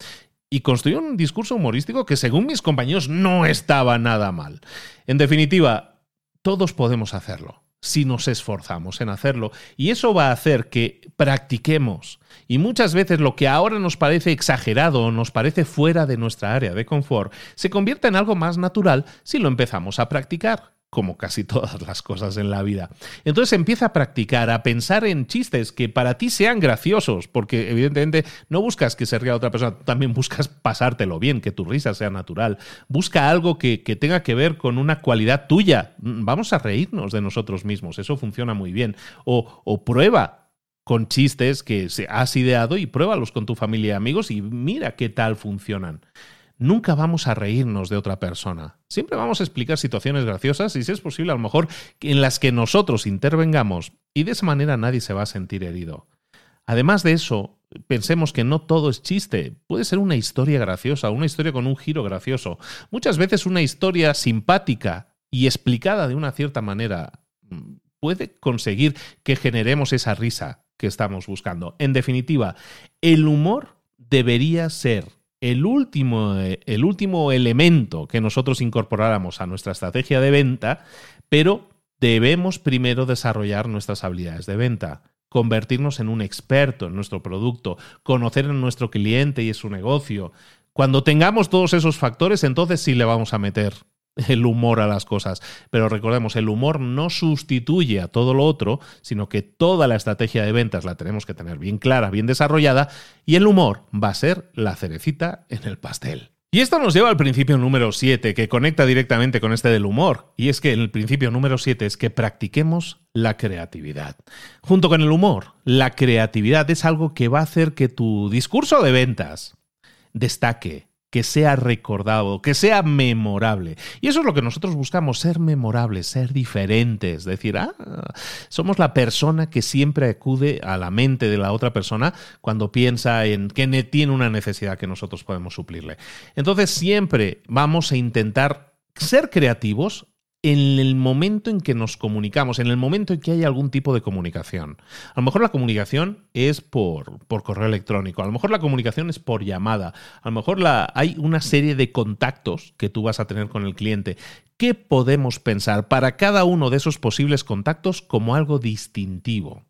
y construí un discurso humorístico que según mis compañeros no estaba nada mal. En definitiva, todos podemos hacerlo si nos esforzamos en hacerlo. Y eso va a hacer que practiquemos. Y muchas veces lo que ahora nos parece exagerado o nos parece fuera de nuestra área de confort, se convierta en algo más natural si lo empezamos a practicar como casi *laughs* todas las cosas en la vida. Entonces empieza a practicar, a pensar en chistes que para ti sean graciosos, porque evidentemente no buscas que se ría otra persona, también buscas pasártelo bien, que tu risa sea natural. Busca algo que, tenga que ver con una cualidad tuya. Vamos a reírnos de nosotros mismos, eso funciona muy bien. O, o prueba con chistes que has ideado y pruébalos con tu familia y amigos y mira qué tal funcionan nunca vamos a reírnos de otra persona. Siempre vamos a explicar situaciones graciosas y si es posible a lo mejor en las que nosotros intervengamos y de esa manera nadie se va a sentir herido. Además de eso, pensemos que no todo es chiste. Puede ser una historia graciosa, una historia con un giro gracioso. Muchas veces una historia simpática y explicada de una cierta manera mm, puede conseguir que generemos esa risa que estamos buscando. En definitiva, el humor debería ser el último, el último elemento que nosotros incorporáramos a nuestra estrategia de venta, pero debemos primero desarrollar nuestras habilidades de venta, convertirnos en un experto en nuestro producto, conocer a nuestro cliente y su negocio. Cuando tengamos todos esos factores, entonces sí le vamos a meter *laughs* el humor a las cosas. Pero recordemos, el humor no sustituye a todo lo otro, sino que toda la estrategia de ventas la tenemos que tener bien clara, bien desarrollada, y el humor va a ser la cerecita en el pastel. Y esto nos lleva al principio número 7, que conecta directamente con este del humor. Y es que el principio número 7 es que practiquemos la creatividad. Junto con el humor, la creatividad es algo que va a hacer que tu discurso de ventas destaque, que sea recordado, que sea memorable. Y eso es lo que nosotros buscamos, ser memorables, ser diferentes, decir, ah, somos la persona que siempre acude a la mente de la otra persona cuando piensa en que tiene una necesidad que nosotros podemos suplirle. Entonces siempre vamos a intentar ser creativos en el momento en que nos comunicamos, en el momento en que hay algún tipo de comunicación. A lo mejor la comunicación es por, correo electrónico, a lo mejor la comunicación es por llamada, a lo mejor la, hay una serie de contactos que tú vas a tener con el cliente. ¿Qué podemos pensar para cada uno de esos posibles contactos como algo distintivo?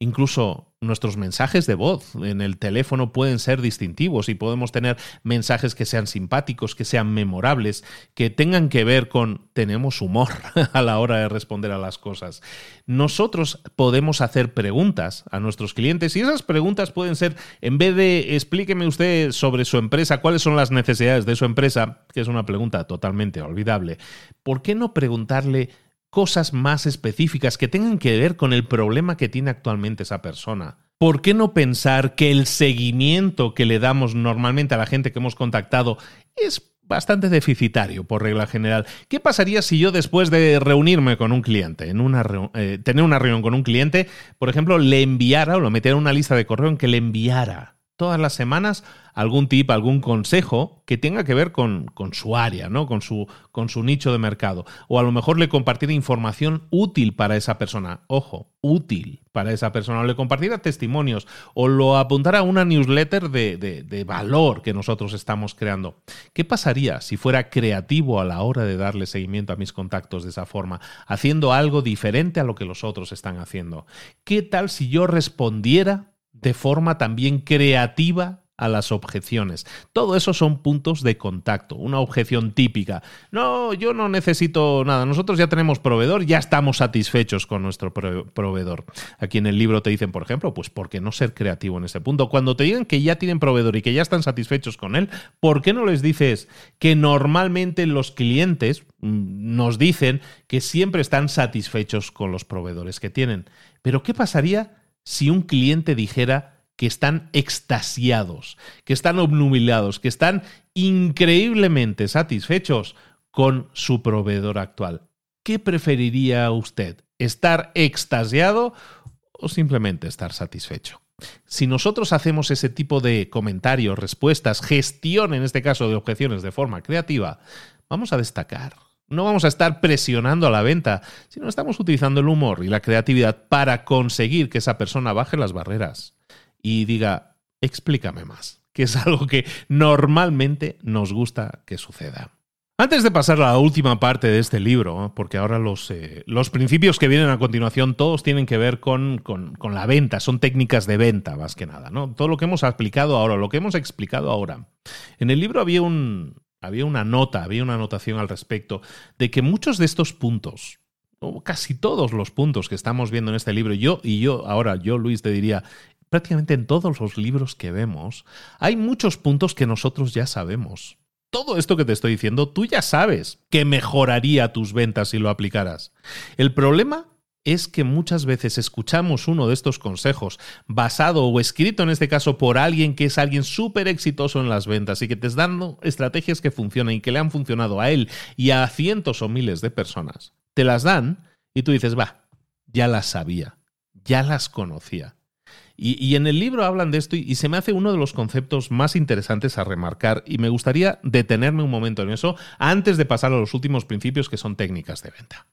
Incluso nuestros mensajes de voz en el teléfono pueden ser distintivos y podemos tener mensajes que sean simpáticos, que sean memorables, que tengan que ver con tenemos humor *laughs* a la hora de responder a las cosas. Nosotros podemos hacer preguntas a nuestros clientes y esas preguntas pueden ser, en vez de explíqueme usted sobre su empresa, cuáles son las necesidades de su empresa, que es una pregunta totalmente olvidable, ¿por qué no preguntarle cosas más específicas que tengan que ver con el problema que tiene actualmente esa persona. ¿Por qué no pensar que el seguimiento que le damos normalmente a la gente que hemos contactado es bastante deficitario por regla general. ¿Qué pasaría si yo después de reunirme con un cliente, en una eh, tener una reunión con un cliente, por ejemplo, le enviara o lo metiera en una lista de correo en que le enviara todas las semanas algún tip, algún consejo que tenga que ver con, con, su área, ¿no? Con su, con su nicho de mercado. O a lo mejor le compartiera información útil para esa persona. Ojo, útil para esa persona. O le compartiera testimonios. O lo apuntara a una newsletter de, de, de valor que nosotros estamos creando. ¿Qué pasaría si fuera creativo a la hora de darle seguimiento a mis contactos de esa forma? Haciendo algo diferente a lo que los otros están haciendo. ¿Qué tal si yo respondiera de forma también creativa a las objeciones. Todo eso son puntos de contacto, una objeción típica. No, yo no necesito nada, nosotros ya tenemos proveedor, ya estamos satisfechos con nuestro proveedor. Aquí en el libro te dicen, por ejemplo, pues ¿por qué no ser creativo en ese punto? Cuando te digan que ya tienen proveedor y que ya están satisfechos con él, ¿por qué no les dices que normalmente los clientes mm, nos dicen que siempre están satisfechos con los proveedores que tienen? Pero ¿qué pasaría si un cliente dijera que están extasiados, que están obnubilados, que están increíblemente satisfechos con su proveedor actual. ¿Qué preferiría usted? ¿Estar extasiado o simplemente estar satisfecho? Si nosotros hacemos ese tipo de comentarios, respuestas, gestión en este caso de objeciones de forma creativa, vamos a destacar no vamos a estar presionando a la venta, sino estamos utilizando el humor y la creatividad para conseguir que esa persona baje las barreras y diga, explícame más, que es *laughs* algo que normalmente nos gusta que suceda. Antes de pasar a la última parte de este libro, porque ahora los, eh, los principios que vienen a continuación todos tienen que ver con, con, con, la venta, son técnicas de venta más que nada, ¿no? Todo lo que hemos aplicado ahora, lo que hemos explicado ahora. En el libro había un, había una nota, había una anotación al respecto de que muchos de estos puntos, o casi todos los puntos que estamos viendo en este libro, yo y yo, ahora yo Luis te diría, prácticamente en todos los libros que vemos, hay muchos puntos que nosotros ya sabemos. Todo esto que te estoy diciendo, tú ya sabes que mejoraría tus ventas si lo aplicaras. El problema es que muchas veces escuchamos uno de estos consejos basado o escrito en este caso por alguien que es alguien súper exitoso en las ventas y que te está dando estrategias que funcionan y que le han funcionado a él y a cientos o miles de personas. Te las dan y tú dices, va, ya las sabía, ya las conocía. Y, en el libro hablan de esto y, se me hace uno de los conceptos más interesantes a remarcar y me gustaría detenerme un momento en eso antes de pasar a los últimos principios que son técnicas de venta.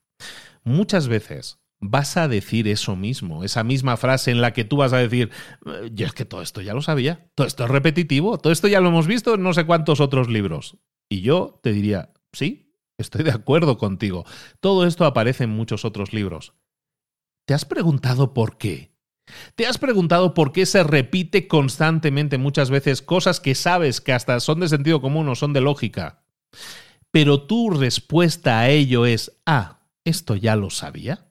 Muchas veces vas a decir eso mismo, esa misma frase en la que tú vas a decir, eh, yo es que todo esto ya lo sabía, todo esto es repetitivo, todo esto ya lo hemos visto en no sé cuántos otros libros. Y yo te diría, sí, estoy de acuerdo contigo, todo esto aparece en muchos otros libros. ¿Te has preguntado por qué? ¿Te has preguntado por qué se repite constantemente muchas veces cosas que sabes que hasta son de sentido común o son de lógica? Pero tu respuesta a ello es, ah, esto ya lo sabía.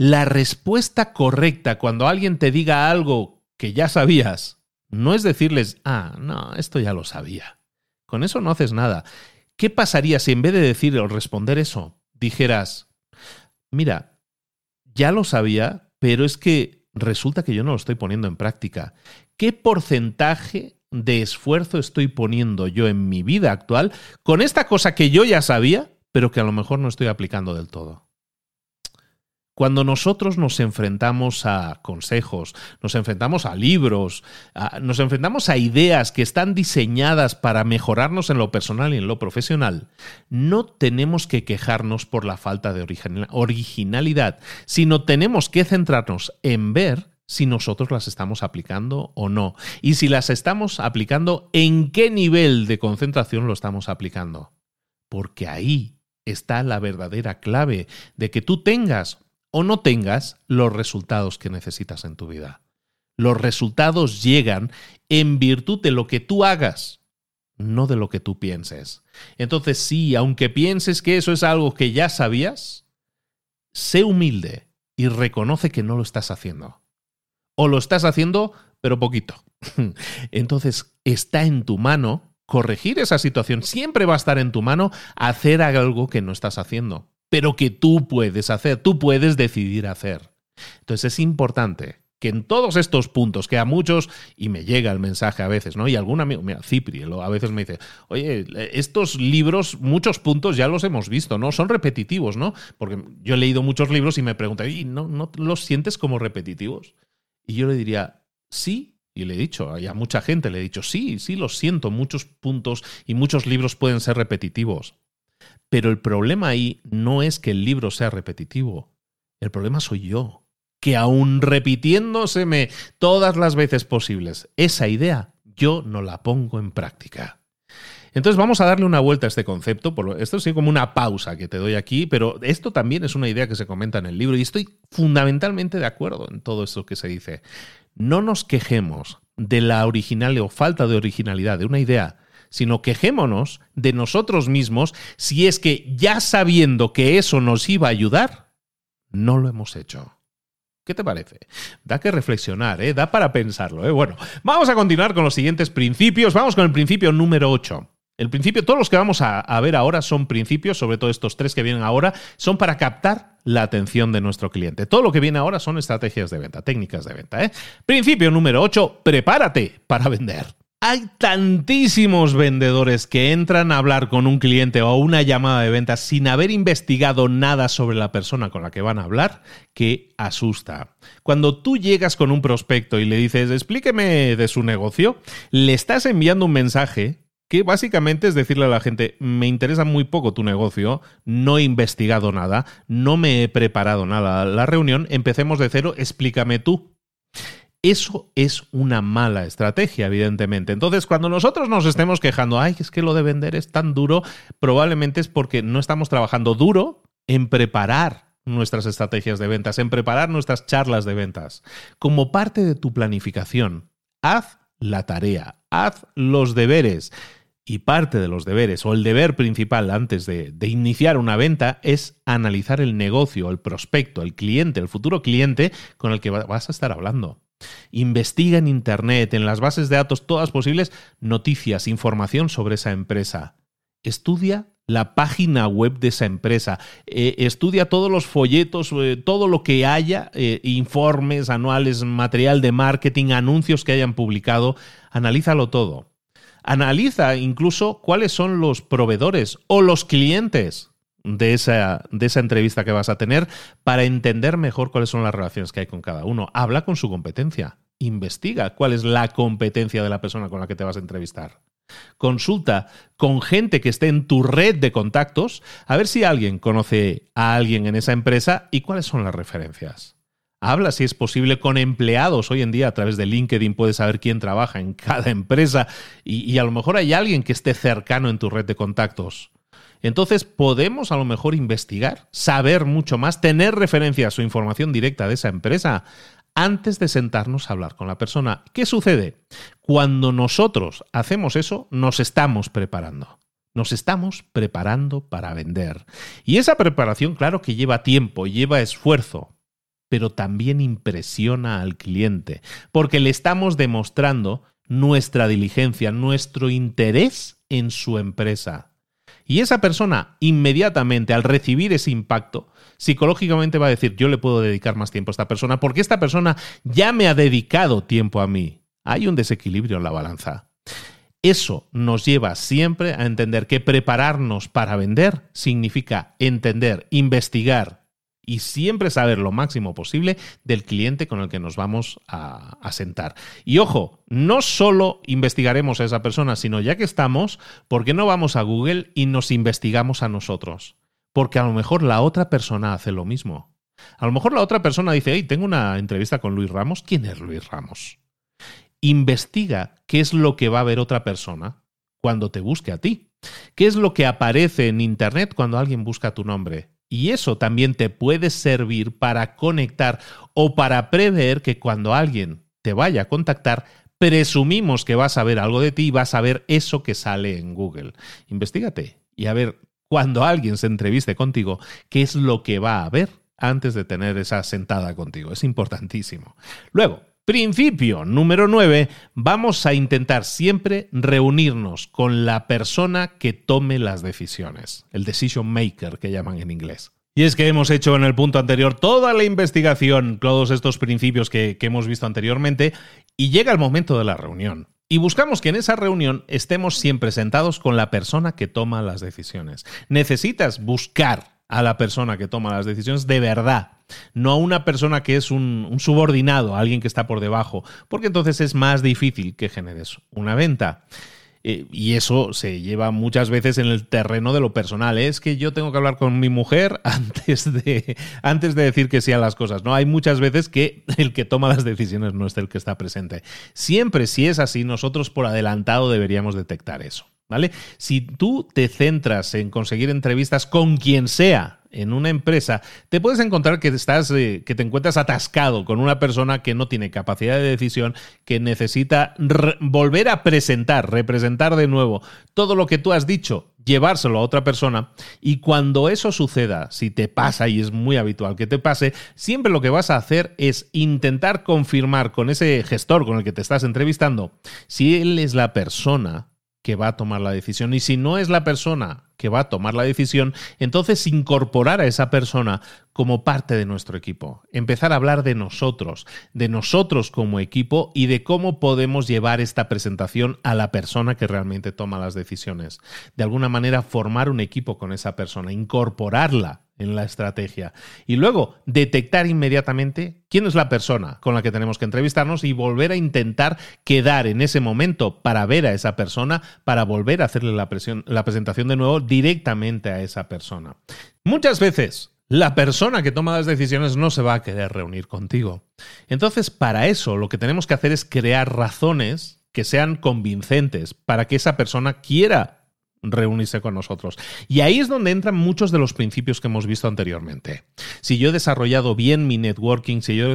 La respuesta correcta cuando alguien te diga algo que ya sabías, no es decirles, ah, no, esto ya lo sabía. Con eso no haces nada. ¿Qué pasaría si en vez de decir o responder eso, dijeras, mira, ya lo sabía, pero es que resulta que yo no lo estoy poniendo en práctica? ¿Qué porcentaje de esfuerzo estoy poniendo yo en mi vida actual con esta cosa que yo ya sabía, pero que a lo mejor no estoy aplicando del todo? Cuando nosotros nos enfrentamos a consejos, nos enfrentamos a libros, nos enfrentamos a ideas que están diseñadas para mejorarnos en lo personal y en lo profesional, no tenemos que quejarnos por la falta de originalidad, sino tenemos que centrarnos en ver si nosotros las estamos aplicando o no. Y si las estamos aplicando, ¿en qué nivel de concentración lo estamos aplicando? Porque ahí está la verdadera clave de que tú tengas o no tengas los resultados que necesitas en tu vida. Los resultados llegan en virtud de lo que tú hagas, no de lo que tú pienses. Entonces sí, aunque pienses que eso es algo que ya sabías, sé humilde y reconoce que no lo estás haciendo. O lo estás haciendo, pero poquito. *laughs* Entonces está en tu mano corregir esa situación. Siempre va a estar en tu mano hacer algo que no estás haciendo pero que tú puedes hacer, tú puedes decidir hacer. Entonces es importante que en todos estos puntos, que a muchos, y me llega el mensaje a veces, ¿no? Y algún amigo, mira, Cipri, a veces me dice, oye, estos libros, muchos puntos ya los hemos visto, ¿no? Son repetitivos, ¿no? Porque yo he leído muchos libros y me preguntan, ¿y no, no los sientes como repetitivos? Y yo le diría, sí, y le he dicho, a mucha gente le he dicho, sí, sí, los siento, muchos puntos y muchos libros pueden ser repetitivos. Pero el problema ahí no es que el libro sea repetitivo. El problema soy yo, que aún repitiéndoseme todas las veces posibles esa idea, yo no la pongo en práctica. Entonces vamos a darle una vuelta a este concepto. Esto es como una pausa que te doy aquí, pero esto también es una idea que se comenta en el libro y estoy fundamentalmente de acuerdo en todo esto que se dice. No nos quejemos de la original o falta de originalidad de una idea sino quejémonos de nosotros mismos si es que ya sabiendo que eso nos iba a ayudar, no lo hemos hecho. ¿Qué te parece? Da que reflexionar, ¿eh? da para pensarlo. ¿eh? Bueno, vamos a continuar con los siguientes principios. Vamos con el principio número 8. El principio, todos los que vamos a, ver ahora son principios, sobre todo estos tres que vienen ahora, son para captar la atención de nuestro cliente. Todo lo que viene ahora son estrategias de venta, técnicas de venta. ¿eh? Principio número 8, prepárate para vender. Hay tantísimos vendedores que entran a hablar con un cliente o a una llamada de ventas sin haber investigado nada sobre la persona con la que van a hablar que asusta. Cuando tú llegas con un prospecto y le dices, explíqueme de su negocio, le estás enviando un mensaje que básicamente es decirle a la gente, me interesa muy poco tu negocio, no he investigado nada, no me he preparado nada la reunión, empecemos de cero, explícame tú. Eso es una mala estrategia, evidentemente. Entonces, cuando nosotros nos estemos quejando, ay, es que lo de vender es tan duro, probablemente es porque no estamos trabajando duro en preparar nuestras estrategias de ventas, en preparar nuestras charlas de ventas. Como parte de tu planificación, haz la tarea, haz los deberes. Y parte de los deberes, o el deber principal antes de, iniciar una venta, es analizar el negocio, el prospecto, el cliente, el futuro cliente con el que vas a estar hablando. Investiga en Internet, en las bases de datos todas posibles, noticias, información sobre esa empresa. Estudia la página web de esa empresa. Eh, estudia todos los folletos, eh, todo lo que haya, eh, informes anuales, material de marketing, anuncios que hayan publicado. Analízalo todo. Analiza incluso cuáles son los proveedores o los clientes de esa, de esa entrevista que vas a tener para entender mejor cuáles son las relaciones que hay con cada uno. Habla con su competencia. Investiga cuál es la competencia de la persona con la que te vas a entrevistar. Consulta con gente que esté en tu red de contactos a ver si alguien conoce a alguien en esa empresa y cuáles son las referencias. Habla si es posible con empleados. Hoy en día a través de LinkedIn puedes saber quién trabaja en cada *laughs* empresa y, a lo mejor hay alguien que esté cercano en tu red de contactos. Entonces podemos a lo mejor investigar, saber mucho más, tener referencias o información directa de esa empresa antes de sentarnos a hablar con la persona. ¿Qué sucede? Cuando nosotros hacemos eso, nos estamos preparando. Nos estamos preparando para vender. Y esa preparación, claro que lleva tiempo, lleva esfuerzo, pero también impresiona al cliente, porque le estamos demostrando nuestra diligencia, nuestro interés en su empresa. Y esa persona inmediatamente al recibir ese impacto, psicológicamente va a decir, yo le puedo dedicar más tiempo a esta persona porque esta persona ya me ha dedicado tiempo a mí. Hay un desequilibrio en la balanza. Eso nos lleva siempre a entender que prepararnos para vender significa entender, investigar y siempre saber lo máximo posible del cliente con el que nos vamos a, sentar. Y ojo, no solo investigaremos a esa persona, sino ya que estamos, ¿por qué no vamos a Google y nos investigamos a nosotros? Porque a lo mejor la otra persona hace lo mismo. A lo mejor la otra persona dice, hey, tengo una entrevista con Luis Ramos. ¿Quién es Luis Ramos? Investiga qué es lo que va a ver otra persona cuando te busque a ti. ¿Qué es lo que aparece en Internet cuando alguien busca tu nombre? Y eso también te puede servir para conectar o para prever que cuando alguien te vaya a contactar, presumimos que vas a ver algo de ti y vas a ver eso que sale en Google. Investígate y a ver, cuando alguien se entreviste contigo, qué es lo que va a ver antes de tener esa sentada contigo. Es importantísimo. Luego, Principio número 9, vamos a intentar siempre reunirnos con la persona que tome las decisiones, el decision maker que llaman en inglés. Y es que hemos hecho en el punto anterior toda la investigación, todos estos principios que, que hemos visto anteriormente, y llega el momento de la reunión. Y buscamos que en esa reunión estemos siempre sentados con la persona que toma las decisiones. Necesitas buscar a la persona que toma las decisiones de verdad, no a una persona que es un, subordinado, a alguien que está por debajo, porque entonces es más difícil que generes una venta. Eh, y eso se lleva muchas veces en el terreno de lo personal. Es que yo tengo que hablar con mi mujer *laughs* antes de, antes de decir que sí a las cosas. ¿no? Hay muchas veces que el que toma las decisiones no es el que está presente. Siempre, si es así, nosotros por adelantado deberíamos detectar eso. ¿vale? Si tú te centras en conseguir entrevistas con quien sea en una empresa, te puedes encontrar que estás eh, que te encuentras atascado con una persona que no tiene capacidad de decisión, que necesita volver a presentar, representar de nuevo todo lo que tú has dicho, llevárselo a otra persona. Y cuando eso suceda, si te pasa y es muy habitual que te pase, siempre lo que vas a hacer es intentar confirmar con ese gestor con el que te estás entrevistando si él es la persona que va a tomar la decisión. Y si no es la persona que va a tomar la decisión, entonces incorporar a esa persona como parte de nuestro equipo. Empezar a hablar de nosotros, de nosotros como equipo y de cómo podemos llevar esta presentación a la persona que realmente toma las decisiones. De alguna manera formar un equipo con esa persona, incorporarla en la estrategia. Y luego, detectar inmediatamente quién es la persona con la que tenemos que entrevistarnos y volver a intentar quedar en ese momento para ver a esa persona, para volver a hacerle la, la presentación de nuevo directamente a esa persona. Muchas veces la persona que toma las decisiones no se va a querer reunir contigo. Entonces, para eso lo que tenemos que hacer es crear razones que sean convincentes para que esa persona quiera reunirse con nosotros. Y ahí es donde entran muchos de los principios que hemos visto anteriormente. Si yo he desarrollado bien mi networking, si yo he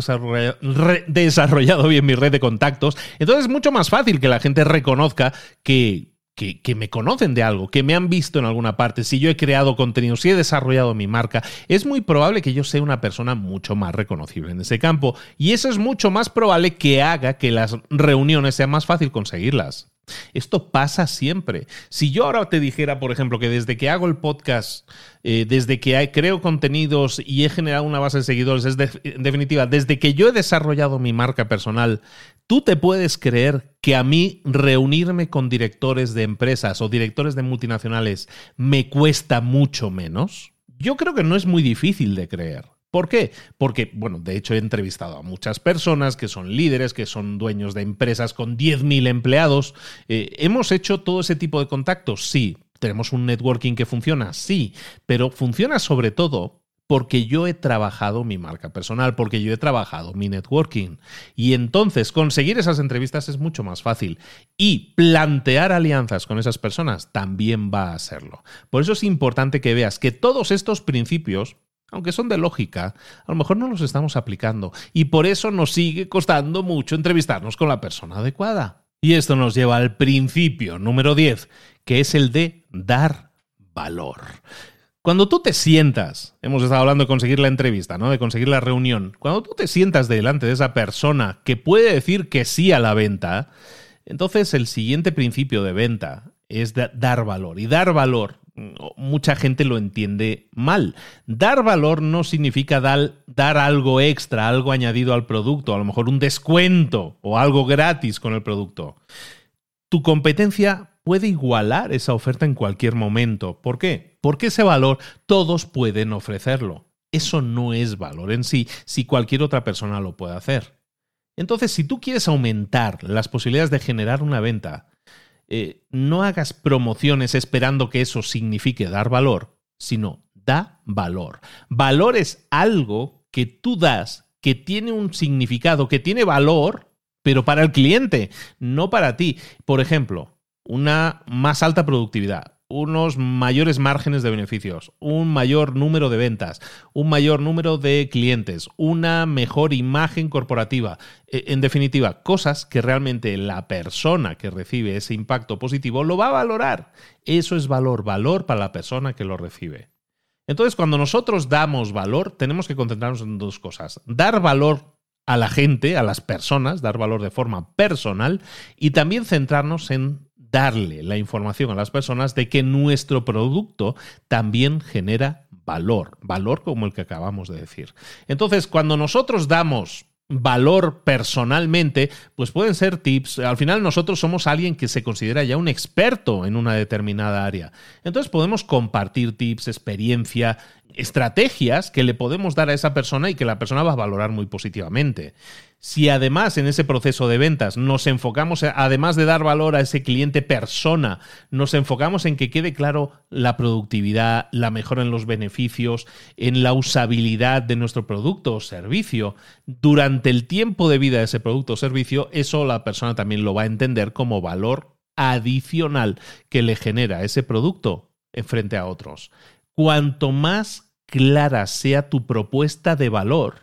desarrollado, bien mi red de contactos, entonces es mucho más fácil que la gente reconozca que que, me conocen de algo, que me han visto en alguna parte, si yo he creado contenido, si he desarrollado mi marca, es muy probable que yo sea una persona mucho más reconocible en ese campo. Y eso es mucho más probable que haga que las reuniones sea más fácil conseguirlas. Esto pasa siempre. Si yo ahora te dijera, por ejemplo, que desde que hago el podcast, eh, desde que creo contenidos y he generado una base de seguidores, es en definitiva, desde que yo he desarrollado mi marca personal, tú te puedes creer que a mí reunirme con directores de empresas o directores de multinacionales me cuesta mucho menos. Yo creo que no es muy difícil de creer. ¿Por qué? Porque, bueno, de hecho he entrevistado a muchas personas que son líderes, que son dueños de empresas con 10.000 empleados. Eh, ¿Hemos hecho todo ese tipo de contactos? Sí. ¿Tenemos un networking que funciona? Sí. Pero funciona sobre todo porque yo he trabajado mi marca personal, porque yo he trabajado mi networking. Y entonces conseguir esas entrevistas es mucho más fácil. Y plantear alianzas con esas personas también va a serlo. Por eso es importante que veas que todos estos principios aunque son de lógica, a lo mejor no los estamos aplicando y por eso nos sigue costando mucho entrevistarnos con la persona adecuada. Y esto nos lleva al principio número 10, que es el de dar valor. Cuando tú te sientas, hemos estado hablando de conseguir la entrevista, ¿no? De conseguir la reunión. Cuando tú te sientas delante de esa persona que puede decir que sí a la venta, entonces el siguiente principio de venta es dar valor. Y dar valor mucha gente lo entiende mal. Dar valor no significa dar, dar, algo extra, algo añadido al producto, a lo mejor un descuento o algo gratis con el producto. Tu competencia puede igualar esa oferta en cualquier momento. ¿Por qué? Porque ese valor todos pueden ofrecerlo. eso no es valor en sí si cualquier otra persona lo puede hacer. Entonces, si tú quieres aumentar las posibilidades de generar una venta, eh, no hagas promociones esperando que eso signifique dar valor, sino da valor. Valor es algo que tú das, que tiene un significado, que tiene valor, pero para el cliente, no para ti. Por ejemplo, una más alta productividad unos mayores márgenes de beneficios, un mayor número de ventas, un mayor número de clientes, una mejor imagen corporativa. E, en definitiva, cosas que realmente la persona que recibe ese impacto positivo lo va a valorar. Eso es valor, valor para la persona que lo recibe. Entonces, cuando nosotros damos valor, tenemos que concentrarnos en dos cosas. Dar valor a la gente, a las personas, dar valor de forma personal y también centrarnos en darle la información a las personas de que nuestro producto también genera valor, valor como el que acabamos de decir. Entonces, cuando nosotros damos valor personalmente, pues pueden ser tips. Al final nosotros somos alguien que se considera ya un experto en una determinada área. Entonces podemos compartir tips, experiencia, estrategias que le podemos dar a esa persona y que la persona va a valorar muy positivamente. Si además en ese proceso de ventas nos enfocamos, además de dar valor a ese cliente persona, nos enfocamos en que quede claro la productividad, la mejora en los beneficios, en la usabilidad de nuestro producto o servicio, durante el tiempo de vida de ese producto o servicio, eso la persona también lo va a entender como valor adicional que le genera ese producto en frente a otros. Cuanto más clara sea tu propuesta de valor,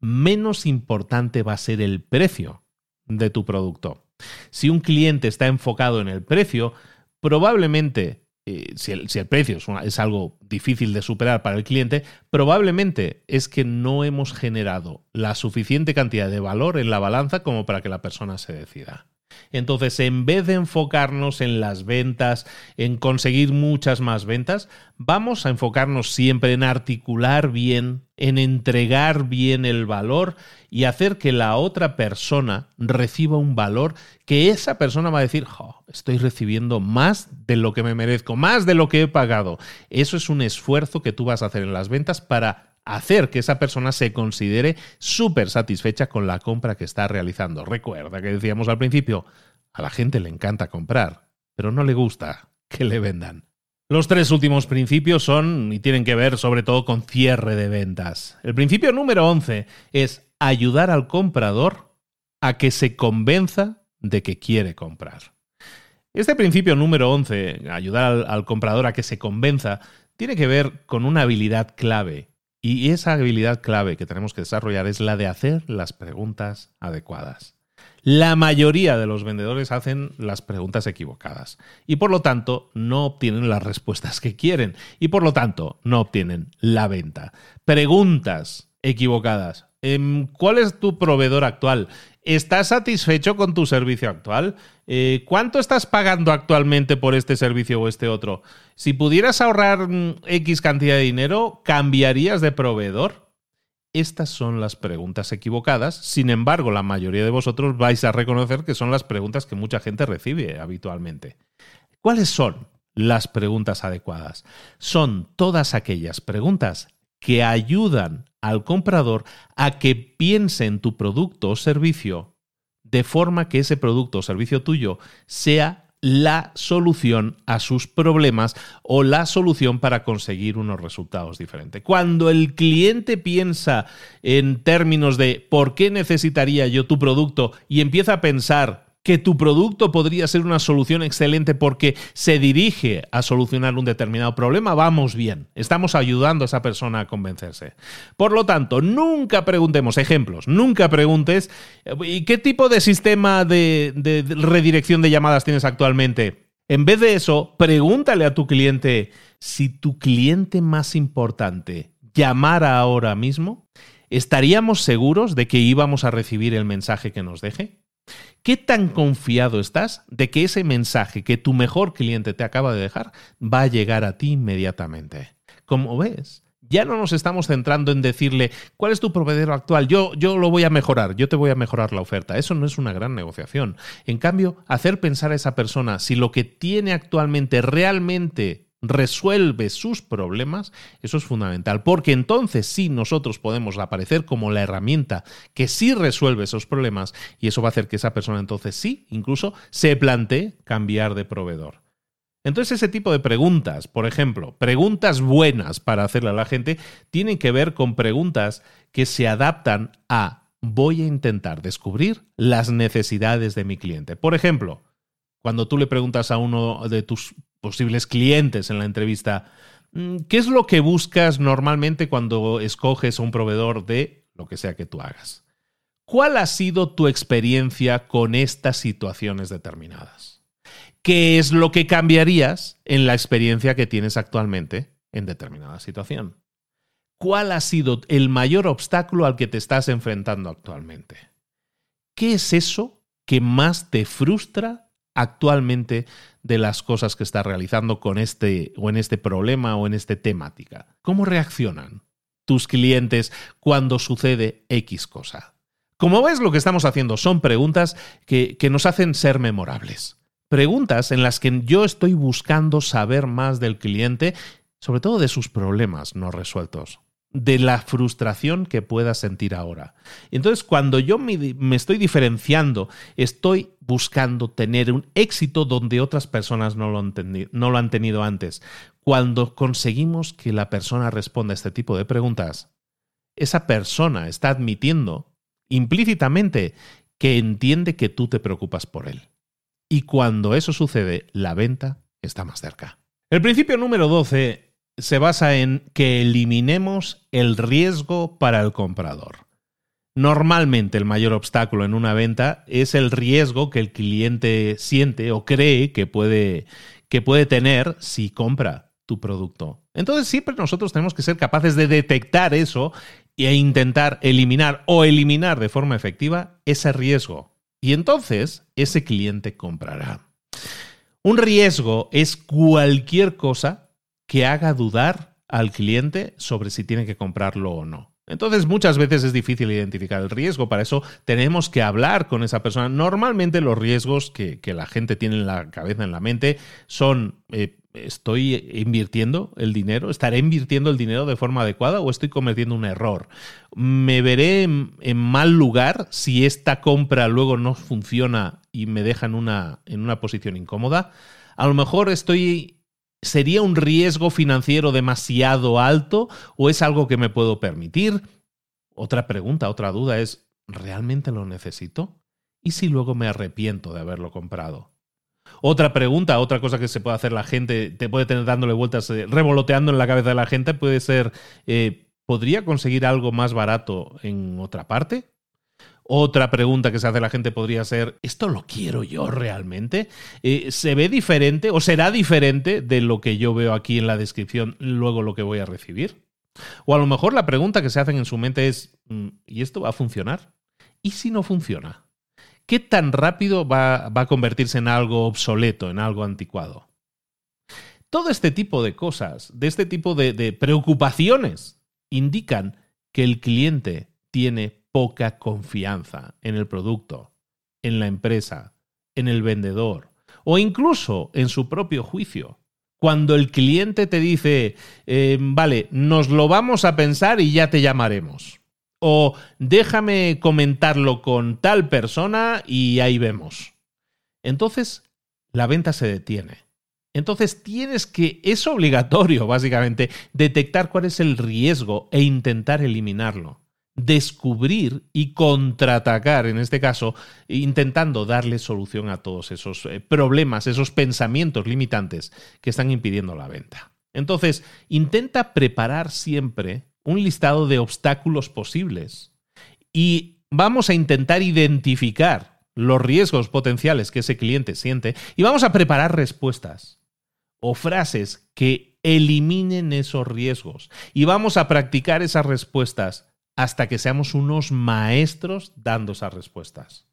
menos importante va a ser el precio de tu producto. Si un cliente está enfocado en el precio, probablemente, eh, si, el, precio es algo difícil de superar para el cliente, probablemente es que no hemos generado la suficiente cantidad de valor en la balanza como para que la persona se decida. Entonces, en vez de enfocarnos en las ventas, en conseguir muchas más ventas, vamos a enfocarnos siempre en articular bien, en entregar bien el valor y hacer que la otra persona reciba un valor que esa persona va a decir, estoy recibiendo más de lo que me merezco, más de lo que he pagado. Eso es un esfuerzo que tú vas a hacer en las ventas para hacer que esa persona se considere súper satisfecha con la compra que está realizando. Recuerda que decíamos al principio, a la gente le encanta comprar, pero no le gusta que le vendan. Los tres últimos principios son y tienen que ver sobre todo con cierre de ventas. El principio número 11 es ayudar al comprador a que se convenza de que quiere comprar. Este principio número 11, ayudar al, al comprador a que se convenza, tiene que ver con una habilidad clave y esa habilidad clave que tenemos que desarrollar es la de hacer las preguntas adecuadas. La mayoría de los vendedores hacen las preguntas equivocadas y por lo tanto no obtienen las respuestas que quieren y por lo tanto no obtienen la venta. Preguntas equivocadas. Em, ¿Cuál es tu proveedor actual? ¿Estás satisfecho con tu servicio actual? Eh, ¿Cuánto estás pagando actualmente por este servicio o este otro? Si pudieras ahorrar mm, X cantidad de dinero, ¿cambiarías de proveedor? Estas son las preguntas equivocadas. Sin embargo, la mayoría de vosotros vais a reconocer que son las preguntas que mucha gente recibe habitualmente. ¿Cuáles son las preguntas adecuadas? Son todas aquellas preguntas que ayudan al comprador a que piense en tu producto o servicio de forma que ese producto o servicio tuyo sea la solución a sus problemas o la solución para conseguir unos resultados diferentes. Cuando el cliente piensa en términos de por qué necesitaría yo tu producto y empieza a pensar que tu producto podría ser una solución excelente porque se dirige a solucionar un determinado problema, vamos bien. Estamos ayudando a esa persona a convencerse. Por lo tanto, nunca preguntemos ejemplos, nunca preguntes ¿y qué tipo de sistema de, de redirección de llamadas tienes actualmente? En vez de eso, pregúntale a tu cliente si tu cliente más importante llamara ahora mismo, ¿estaríamos seguros de que íbamos a recibir el mensaje que nos deje? ¿Qué tan confiado estás de que ese mensaje que tu mejor cliente te acaba de dejar va a llegar a ti inmediatamente? Como ves, ya no nos estamos centrando en decirle cuál es tu proveedor actual, yo, yo lo voy a mejorar, yo te voy a mejorar la oferta. Eso no es una gran negociación. En cambio, hacer pensar a esa persona si lo que tiene actualmente realmente resuelve sus problemas, eso es fundamental, porque entonces sí nosotros podemos aparecer como la herramienta que sí resuelve esos problemas y eso va a hacer que esa persona entonces sí, incluso se plantee cambiar de proveedor. Entonces ese tipo de preguntas, por ejemplo, preguntas buenas para hacerle a la gente, tienen que ver con preguntas que se adaptan a voy a intentar descubrir las necesidades de mi cliente. Por ejemplo, cuando tú le preguntas a uno de tus posibles clientes en la entrevista, mm, ¿qué es lo que buscas normalmente cuando escoges a un proveedor de lo que sea que tú hagas? ¿Cuál ha sido tu experiencia con estas situaciones determinadas? ¿Qué es lo que cambiarías en la experiencia que tienes actualmente en determinada situación? ¿Cuál ha sido el mayor obstáculo al que te estás enfrentando actualmente? ¿Qué es eso que más te frustra actualmente de las cosas que estás realizando con este o en este problema o en esta temática. ¿Cómo reaccionan tus clientes cuando sucede X cosa? Como ves, lo que estamos haciendo son preguntas que, que nos hacen ser memorables. Preguntas en las que yo estoy buscando saber más del cliente, sobre todo de sus problemas no resueltos de la frustración que pueda sentir ahora. Entonces, cuando yo me, estoy diferenciando, estoy buscando tener un éxito donde otras personas no lo, han no lo han tenido antes. Cuando conseguimos que la persona responda a este tipo de preguntas, esa persona está admitiendo implícitamente que entiende que tú te preocupas por él. Y cuando eso sucede, la venta está más cerca. El principio número 12 se basa en que eliminemos el riesgo para el comprador. Normalmente el mayor obstáculo en una venta es el riesgo que el cliente siente o cree que puede, que puede tener si compra tu producto. Entonces siempre nosotros tenemos que ser capaces de detectar eso e intentar eliminar o eliminar de forma efectiva ese riesgo. Y entonces ese cliente comprará. Un riesgo es cualquier cosa que haga dudar al cliente sobre si tiene que comprarlo o no. Entonces muchas veces es difícil identificar el riesgo, para eso tenemos que hablar con esa persona. Normalmente los riesgos que, la gente tiene en la cabeza, en la mente, son eh, ¿estoy invirtiendo el dinero? ¿Estaré invirtiendo el dinero de forma adecuada o estoy cometiendo un error? ¿Me veré en, en mal lugar si esta compra luego no funciona y me deja en una, en una posición incómoda? A lo mejor estoy ¿Sería un riesgo financiero demasiado alto o es algo que me puedo permitir? Otra pregunta, otra duda es, ¿realmente lo necesito? ¿Y si luego me arrepiento de haberlo comprado? Otra pregunta, otra cosa que se puede hacer la gente, te puede tener dándole vueltas, eh, revoloteando en la cabeza de la gente, puede ser, eh, ¿podría conseguir algo más barato en otra parte? Otra pregunta que se hace la gente podría ser, ¿esto lo quiero yo realmente? Eh, ¿Se ve diferente o será diferente de lo que yo veo aquí en la descripción luego lo que voy a recibir? O a lo mejor la pregunta que se hacen en su mente es, mm, ¿y esto va a funcionar? ¿Y si no funciona? ¿Qué tan rápido va, a convertirse en algo obsoleto, en algo anticuado? Todo este tipo de cosas, de este tipo de preocupaciones, indican que el cliente tiene poca confianza en el producto, en la empresa, en el vendedor o incluso en su propio juicio. Cuando el cliente te dice, em, vale, nos lo vamos a pensar y ya te llamaremos. O déjame comentarlo con tal persona y ahí vemos. Entonces, la venta se detiene. Entonces tienes que, es obligatorio básicamente, detectar cuál es el riesgo e intentar eliminarlo descubrir y contraatacar, en este caso, intentando darle solución a todos esos eh, problemas, esos pensamientos limitantes que están impidiendo la venta. Entonces, intenta preparar siempre un listado de obstáculos posibles y vamos a intentar identificar los riesgos potenciales que ese cliente siente y vamos a preparar respuestas o frases que eliminen esos riesgos y vamos a practicar esas respuestas hasta que seamos unos maestros dando esas respuestas.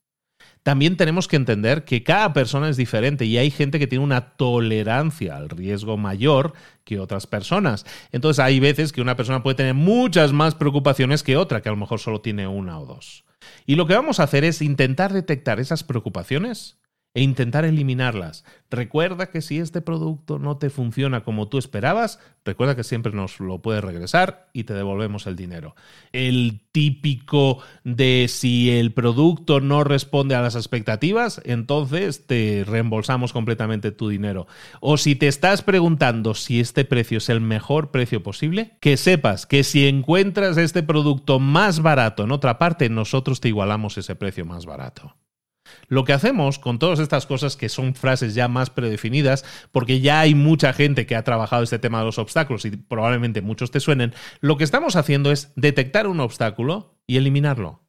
También tenemos que entender que cada persona es diferente y hay gente que tiene una tolerancia al riesgo mayor que otras personas. Entonces hay veces que una persona puede tener muchas más preocupaciones que otra, que a lo mejor solo tiene una o dos. Y lo que vamos a hacer es intentar detectar esas preocupaciones e intentar eliminarlas. Recuerda que si este producto no te funciona como tú esperabas, recuerda que siempre nos lo puedes regresar y te devolvemos el dinero. El típico de si el producto no responde a las expectativas, entonces te reembolsamos completamente tu dinero. O si te estás preguntando si este precio es el mejor precio posible, que sepas que si encuentras este producto más barato en otra parte, nosotros te igualamos ese precio más barato. Lo que hacemos con todas estas cosas que son frases ya más predefinidas, porque ya hay mucha gente que ha trabajado este tema de los obstáculos y probablemente muchos te suenen, lo que estamos haciendo es detectar un obstáculo y eliminarlo.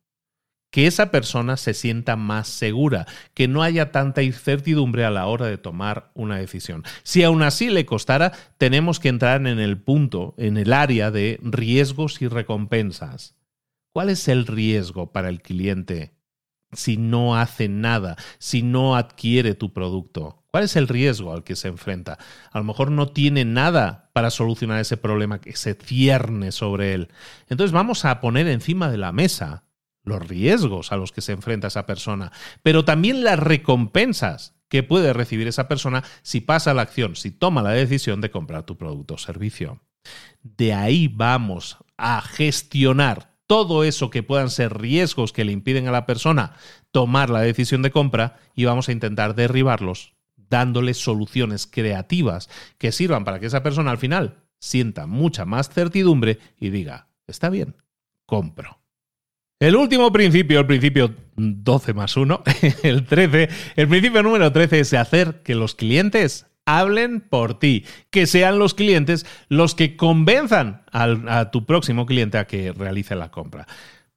Que esa persona se sienta más segura, que no haya tanta incertidumbre a la hora de tomar una decisión. Si aún así le costara, tenemos que entrar en el punto, en el área de riesgos y recompensas. ¿Cuál es el riesgo para el cliente si no hace nada, si no adquiere tu producto? ¿Cuál es el riesgo al que se enfrenta? A lo mejor no tiene nada para solucionar ese problema que se cierne sobre él. Entonces vamos a poner encima de la mesa los riesgos a los que se enfrenta esa persona, pero también las recompensas que puede recibir esa persona si pasa la acción, si toma la decisión de comprar tu producto o servicio. De ahí vamos a gestionar todo eso que puedan ser riesgos que le impiden a la persona tomar la decisión de compra y vamos a intentar derribarlos dándole soluciones creativas que sirvan para que esa persona al final sienta mucha más certidumbre y diga, está bien, compro. El último principio, el principio 12 más 1, *laughs* el 13, el principio número 13 es hacer que los clientes hablen por ti, que sean los clientes los que convenzan a tu próximo cliente a que realice la compra.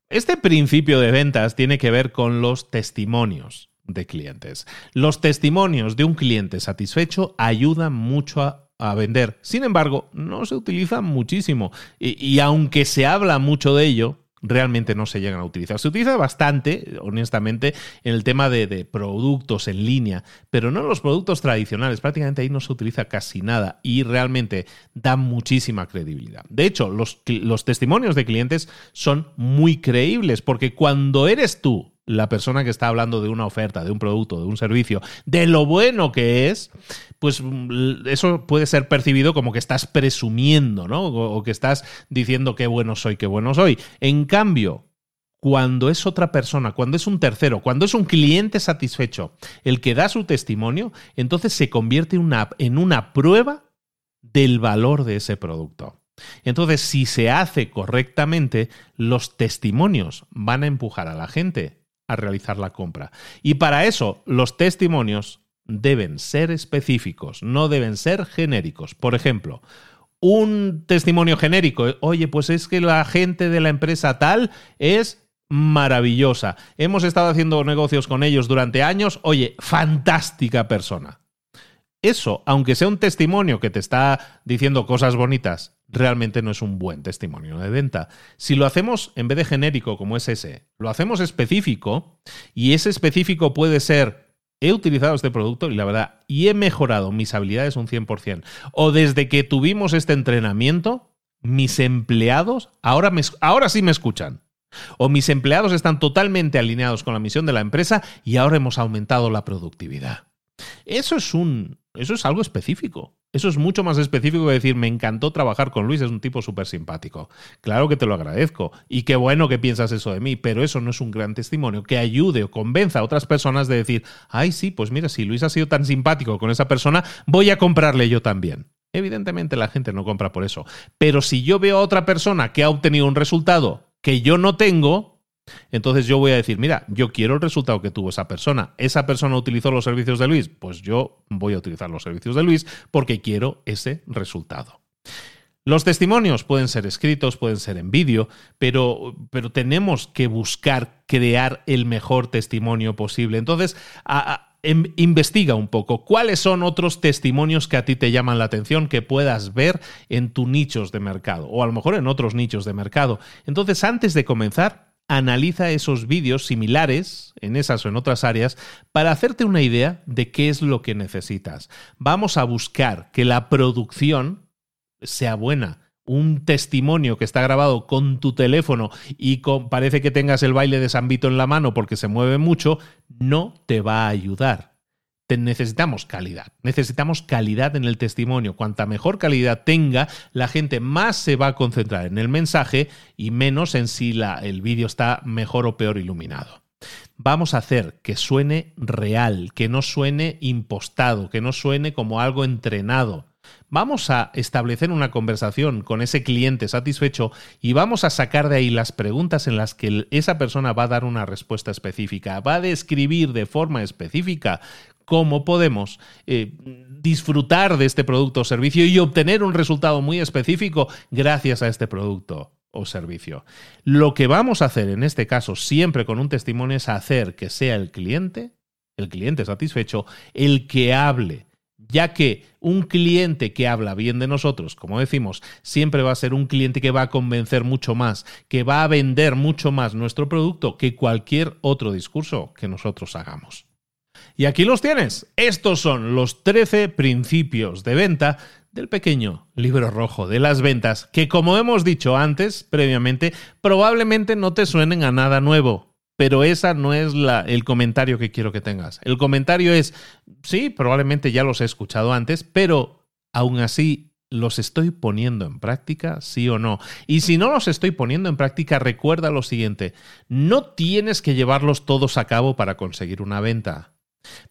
Este principio de ventas tiene que ver con los testimonios de clientes. Los testimonios de un cliente satisfecho ayudan mucho a, vender. Sin embargo, no se utilizan muchísimo. y aunque se habla mucho de ello, realmente no se llegan a utilizar. Se utiliza bastante, honestamente, en el tema de, productos en línea, pero no en los productos tradicionales. Prácticamente ahí no se utiliza casi nada y realmente da muchísima credibilidad. De hecho, los, los testimonios de clientes son muy creíbles porque cuando eres tú la persona que está hablando de una oferta, de un producto, de un servicio, de lo bueno que es, pues mm, eso puede ser percibido como que estás presumiendo, ¿no? O, que estás diciendo qué bueno soy, qué bueno soy. En cambio, cuando es otra persona, cuando es un tercero, cuando es un cliente satisfecho el que da su testimonio, entonces se convierte en una prueba del valor de ese producto. Entonces, si se hace correctamente, los testimonios van a empujar a la gente a realizar la compra. Y para eso los testimonios deben ser específicos, no deben ser genéricos. Por ejemplo, un testimonio genérico, oye, pues es que la gente de la empresa tal es maravillosa. Hemos estado haciendo negocios con ellos durante años, oye, fantástica persona. Eso, aunque sea un testimonio que te está diciendo cosas bonitas, realmente no es un buen testimonio de venta. Si lo hacemos en vez de genérico como es ese, lo hacemos específico y ese específico puede ser he utilizado este producto y la verdad, y he mejorado mis habilidades un 100%. O desde que tuvimos este entrenamiento, mis empleados ahora, ahora sí me escuchan. O mis empleados están totalmente alineados con la misión de la empresa y ahora hemos aumentado la productividad. Eso es un, eso es algo específico. Eso es mucho más específico que decir, me encantó trabajar con Luis, es un tipo súper simpático. Claro que te lo agradezco y qué bueno que piensas eso de mí, pero eso no es un gran testimonio que ayude o convenza a otras personas de decir, ay, sí, pues mira, si Luis ha sido tan simpático con esa persona, voy a comprarle yo también. Evidentemente la gente no compra por eso, pero si yo veo a otra persona que ha obtenido un resultado que yo no tengo, entonces yo voy a decir, mira, yo quiero el resultado que tuvo esa persona. ¿Esa persona utilizó los servicios de Luis? Pues yo voy a utilizar los servicios de Luis porque quiero ese resultado. Los testimonios pueden ser escritos, pueden ser en vídeo, pero, pero tenemos que buscar crear el mejor testimonio posible. Entonces, em, investiga un poco cuáles son otros testimonios que a ti te llaman la atención que puedas ver en tus nichos de mercado o a lo mejor en otros nichos de mercado. Entonces, antes de comenzar, analiza esos vídeos similares en esas o en otras áreas para hacerte una idea de qué es lo que necesitas. Vamos a buscar que la producción sea buena. Un testimonio que está grabado con tu teléfono y parece que tengas el baile de San Vito en la mano porque se mueve mucho, no te va a ayudar. Necesitamos calidad. Necesitamos calidad en el testimonio. Cuanta mejor calidad tenga, la gente más se va a concentrar en el mensaje y menos en si la, el vídeo está mejor o peor iluminado. Vamos a hacer que suene real, que no suene impostado, que no suene como algo entrenado. Vamos a establecer una conversación con ese cliente satisfecho y vamos a sacar de ahí las preguntas en las que esa persona va a dar una respuesta específica, va a describir de forma específica cómo podemos eh, disfrutar de este producto o servicio y obtener un resultado muy específico gracias a este producto o servicio. Lo que vamos a hacer en este caso, siempre con un testimonio, es hacer que sea el cliente, el cliente satisfecho, el que hable ya que un cliente que habla bien de nosotros, como decimos, siempre va a ser un cliente que va a convencer mucho más, que va a vender mucho más nuestro producto que cualquier otro discurso que nosotros hagamos. Y aquí los tienes. Estos son los 13 principios de venta del pequeño libro rojo de las ventas, que como hemos dicho antes, previamente, probablemente no te suenen a nada nuevo pero esa no es la, el comentario que quiero que tengas. El comentario es, sí, probablemente ya los he escuchado antes, pero aún así los estoy poniendo en práctica, sí o no. Y si no los estoy poniendo en práctica, recuerda lo siguiente, no tienes que llevarlos todos a cabo para conseguir una venta.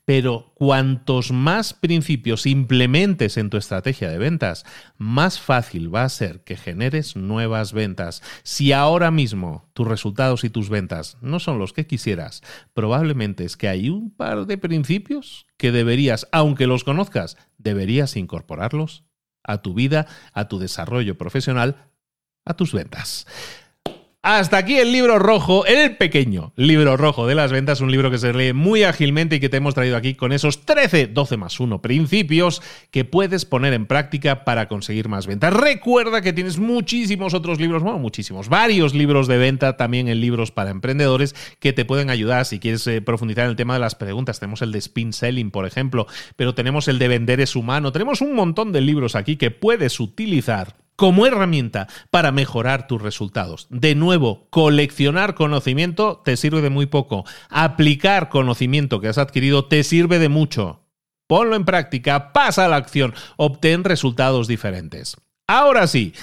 Pero cuantos más principios implementes en tu estrategia de ventas, más fácil va a ser que generes nuevas ventas. Si ahora mismo tus resultados y tus ventas no son los que quisieras, probablemente es que hay un par de principios que deberías, aunque los conozcas, deberías incorporarlos a tu vida, a tu desarrollo profesional, a tus ventas. Hasta aquí el libro rojo, el pequeño libro rojo de las ventas, un libro que se lee muy ágilmente y que te hemos traído aquí con esos 13, 12 más 1 principios que puedes poner en práctica para conseguir más ventas. Recuerda que tienes muchísimos otros libros, bueno, muchísimos, varios libros de venta, también en libros para emprendedores que te pueden ayudar si quieres eh, profundizar en el tema de las preguntas. Tenemos el de spin selling, por ejemplo, pero tenemos el de vender es humano. Tenemos un montón de libros aquí que puedes utilizar como herramienta para mejorar tus resultados. De nuevo, coleccionar conocimiento te sirve de muy poco. Aplicar conocimiento que has adquirido te sirve de mucho. Ponlo en práctica, pasa a la acción, obtén resultados diferentes. Ahora sí,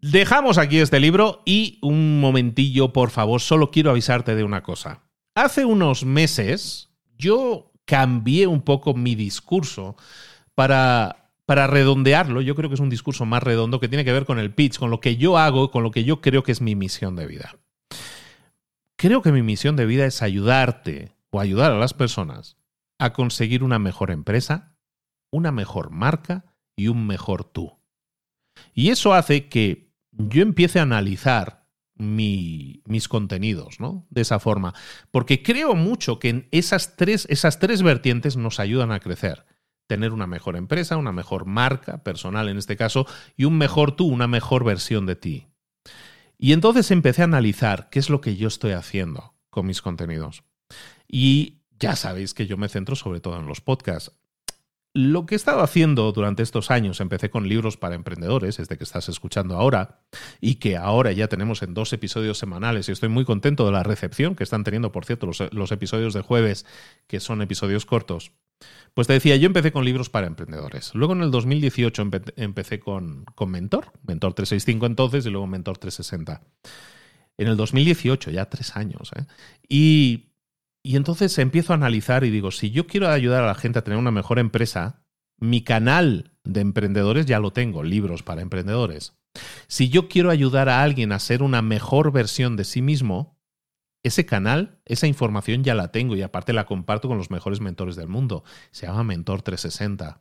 dejamos aquí este libro y un momentillo, por favor, solo quiero avisarte de una cosa. Hace unos meses yo cambié un poco mi discurso para para redondearlo, yo creo que es un discurso más redondo que tiene que ver con el pitch, con lo que yo hago, con lo que yo creo que es mi misión de vida. Creo que mi misión de vida es ayudarte o ayudar a las personas a conseguir una mejor empresa, una mejor marca y un mejor tú. Y eso hace que yo empiece a analizar mis contenidos, ¿no? De esa forma. Porque creo mucho que esas tres, esas tres vertientes nos ayudan a crecer tener una mejor empresa, una mejor marca personal en este caso, y un mejor tú, una mejor versión de ti. Y entonces empecé a analizar qué es lo que yo estoy haciendo con mis contenidos. Y ya sabéis que yo me centro sobre todo en los podcasts. Lo que he estado haciendo durante estos años, empecé con libros para emprendedores, este que estás escuchando ahora, y que ahora ya tenemos en dos episodios semanales, y estoy muy contento de la recepción que están teniendo, por cierto, los, los episodios de jueves, que son episodios cortos. Pues te decía, yo empecé con libros para emprendedores. Luego en el 2018 empecé con, con Mentor, Mentor 365 entonces y luego Mentor 360. En el 2018, ya tres años. ¿eh? Y, y entonces empiezo a analizar y digo, si yo quiero ayudar a la gente a tener una mejor empresa, mi canal de emprendedores ya lo tengo, libros para emprendedores. Si yo quiero ayudar a alguien a ser una mejor versión de sí mismo, ese canal, esa información ya la tengo y aparte la comparto con los mejores mentores del mundo. Se llama Mentor 360.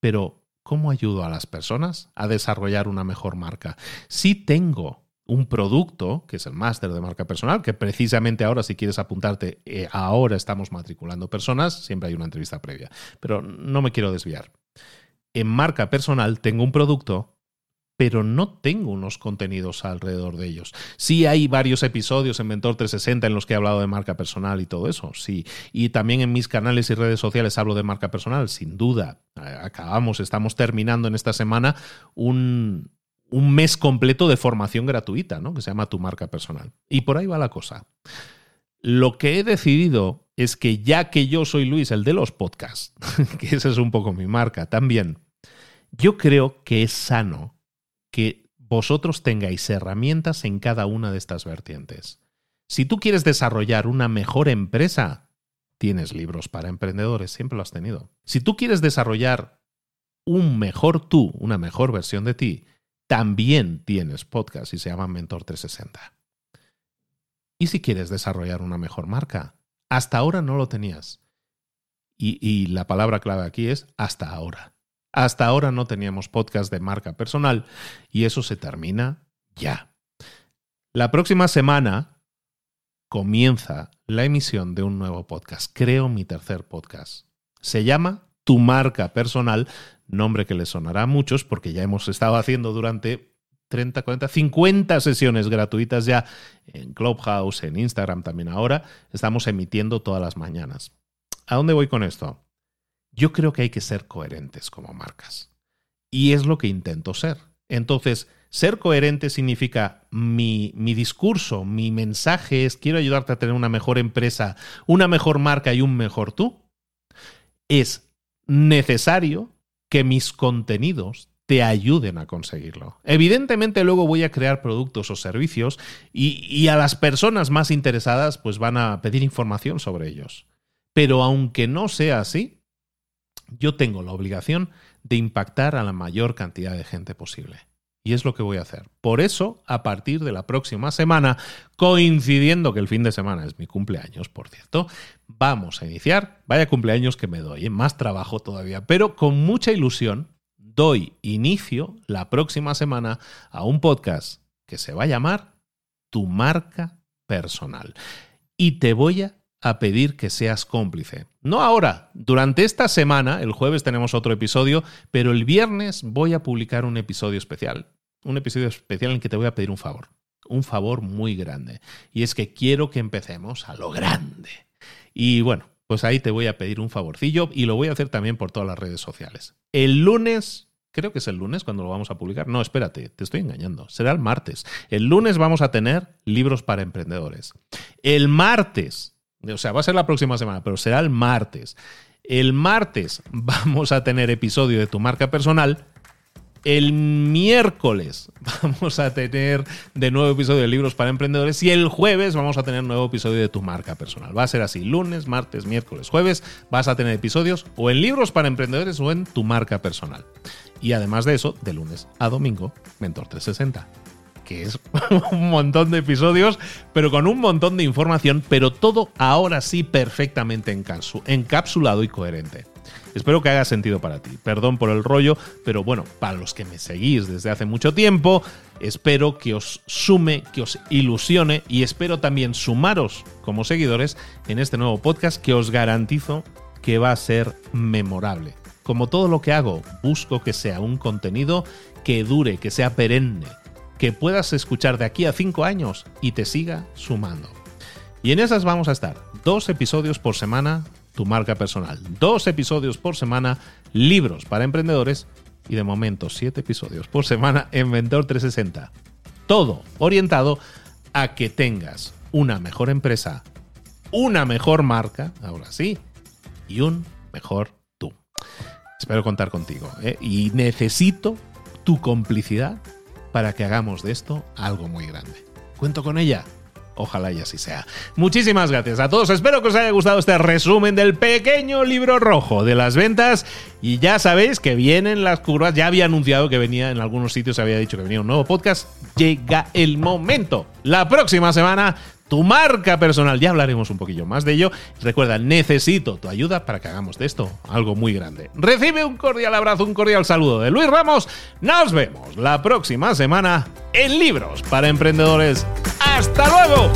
Pero, ¿cómo ayudo a las personas a desarrollar una mejor marca? Si tengo un producto, que es el máster de marca personal, que precisamente ahora, si quieres apuntarte, eh, ahora estamos matriculando personas, siempre hay una entrevista previa, pero no me quiero desviar. En marca personal tengo un producto pero no tengo unos contenidos alrededor de ellos. Sí hay varios episodios en Mentor 360 en los que he hablado de marca personal y todo eso, sí. Y también en mis canales y redes sociales hablo de marca personal, sin duda. Acabamos, estamos terminando en esta semana un, un mes completo de formación gratuita, ¿no? Que se llama Tu marca personal. Y por ahí va la cosa. Lo que he decidido es que ya que yo soy Luis, el de los podcasts, *laughs* que esa es un poco mi marca también, yo creo que es sano que vosotros tengáis herramientas en cada una de estas vertientes. Si tú quieres desarrollar una mejor empresa, tienes libros para emprendedores, siempre lo has tenido. Si tú quieres desarrollar un mejor tú, una mejor versión de ti, también tienes podcast y se llama Mentor 360. ¿Y si quieres desarrollar una mejor marca? Hasta ahora no lo tenías. Y, y, la palabra clave aquí es hasta ahora. Hasta ahora no teníamos podcast de marca personal y eso se termina ya. La próxima semana comienza la emisión de un nuevo podcast. Creo mi tercer podcast. Se llama Tu marca personal, nombre que le sonará a muchos porque ya hemos estado haciendo durante 30, 40, 50 sesiones gratuitas ya en Clubhouse, en Instagram también ahora. Estamos emitiendo todas las mañanas. ¿A dónde voy con esto? Yo creo que hay que ser coherentes como marcas. Y es lo que intento ser. Entonces, ser coherente significa mi, mi, discurso, mi mensaje es quiero ayudarte a tener una mejor empresa, una mejor marca y un mejor tú. Es necesario que mis contenidos te ayuden a conseguirlo. Evidentemente luego voy a crear productos o servicios y, y, a las personas más interesadas pues van a pedir información sobre ellos. Pero aunque no sea así, yo tengo la obligación de impactar a la mayor cantidad de gente posible. Y es lo que voy a hacer. Por eso, a partir de la próxima semana, coincidiendo que el fin de semana es mi cumpleaños, por cierto, vamos a iniciar, vaya cumpleaños que me doy, ¿eh? más trabajo todavía, pero con mucha ilusión doy inicio la próxima semana a un podcast que se va a llamar Tu marca personal. Y te voy a, pedir que seas cómplice. No ahora, durante esta semana, el jueves tenemos otro episodio, pero el viernes voy a publicar un episodio especial. Un episodio especial en que te voy a pedir un favor. Un favor muy grande. Y es que quiero que empecemos a lo grande. Y bueno, pues ahí te voy a pedir un favorcillo y lo voy a hacer también por todas las redes sociales. El lunes creo que es el lunes cuando lo vamos a publicar. No, espérate, te estoy engañando. Será el martes. El lunes vamos a tener libros para emprendedores. El martes, o sea, va a ser la próxima semana, pero será el martes. El martes *laughs* vamos a tener episodio de tu marca personal el miércoles *laughs* vamos a tener de nuevo episodio de Libros para Emprendedores y el jueves vamos a tener nuevo episodio de Tu Marca Personal. Va a ser así, lunes, martes, miércoles, jueves vas a tener episodios o en Libros para Emprendedores o en Tu Marca Personal. Y además de eso, de lunes a domingo, Mentor 360 que es *laughs* un montón de episodios, pero con un montón de información, pero todo ahora sí perfectamente encapsulado y coherente. Espero que haga sentido para ti. Perdón por el rollo, pero bueno, para los que me seguís desde hace mucho tiempo, espero que os sume, que os ilusione y espero también sumaros como seguidores en este nuevo podcast que os garantizo que va a ser memorable. Como todo lo que hago, busco que sea un contenido que dure, que sea perenne, que puedas escuchar de aquí a cinco años y te siga sumando. Y en esas vamos a estar, dos episodios por semana tu marca personal. Dos episodios por semana, libros para emprendedores y de momento siete episodios por semana en Mentor 360. Todo orientado a que tengas una mejor empresa, una mejor marca, ahora sí, y un mejor tú. Espero contar contigo ¿eh? y necesito tu complicidad para que hagamos de esto algo muy grande. Cuento con ella. Ojalá y así sea. Muchísimas gracias a todos. Espero que os haya gustado este resumen del pequeño libro rojo de las ventas. Y ya sabéis que vienen las curvas. Ya había anunciado que venía en algunos sitios, había dicho que venía un nuevo podcast. Llega el momento. La próxima semana tu marca personal. Ya hablaremos un poquillo más de ello. Recuerda, necesito tu ayuda para que hagamos de esto algo muy grande. Recibe un cordial abrazo, un cordial saludo de Luis Ramos. Nos vemos la próxima semana en Libros para Emprendedores. ¡Hasta luego!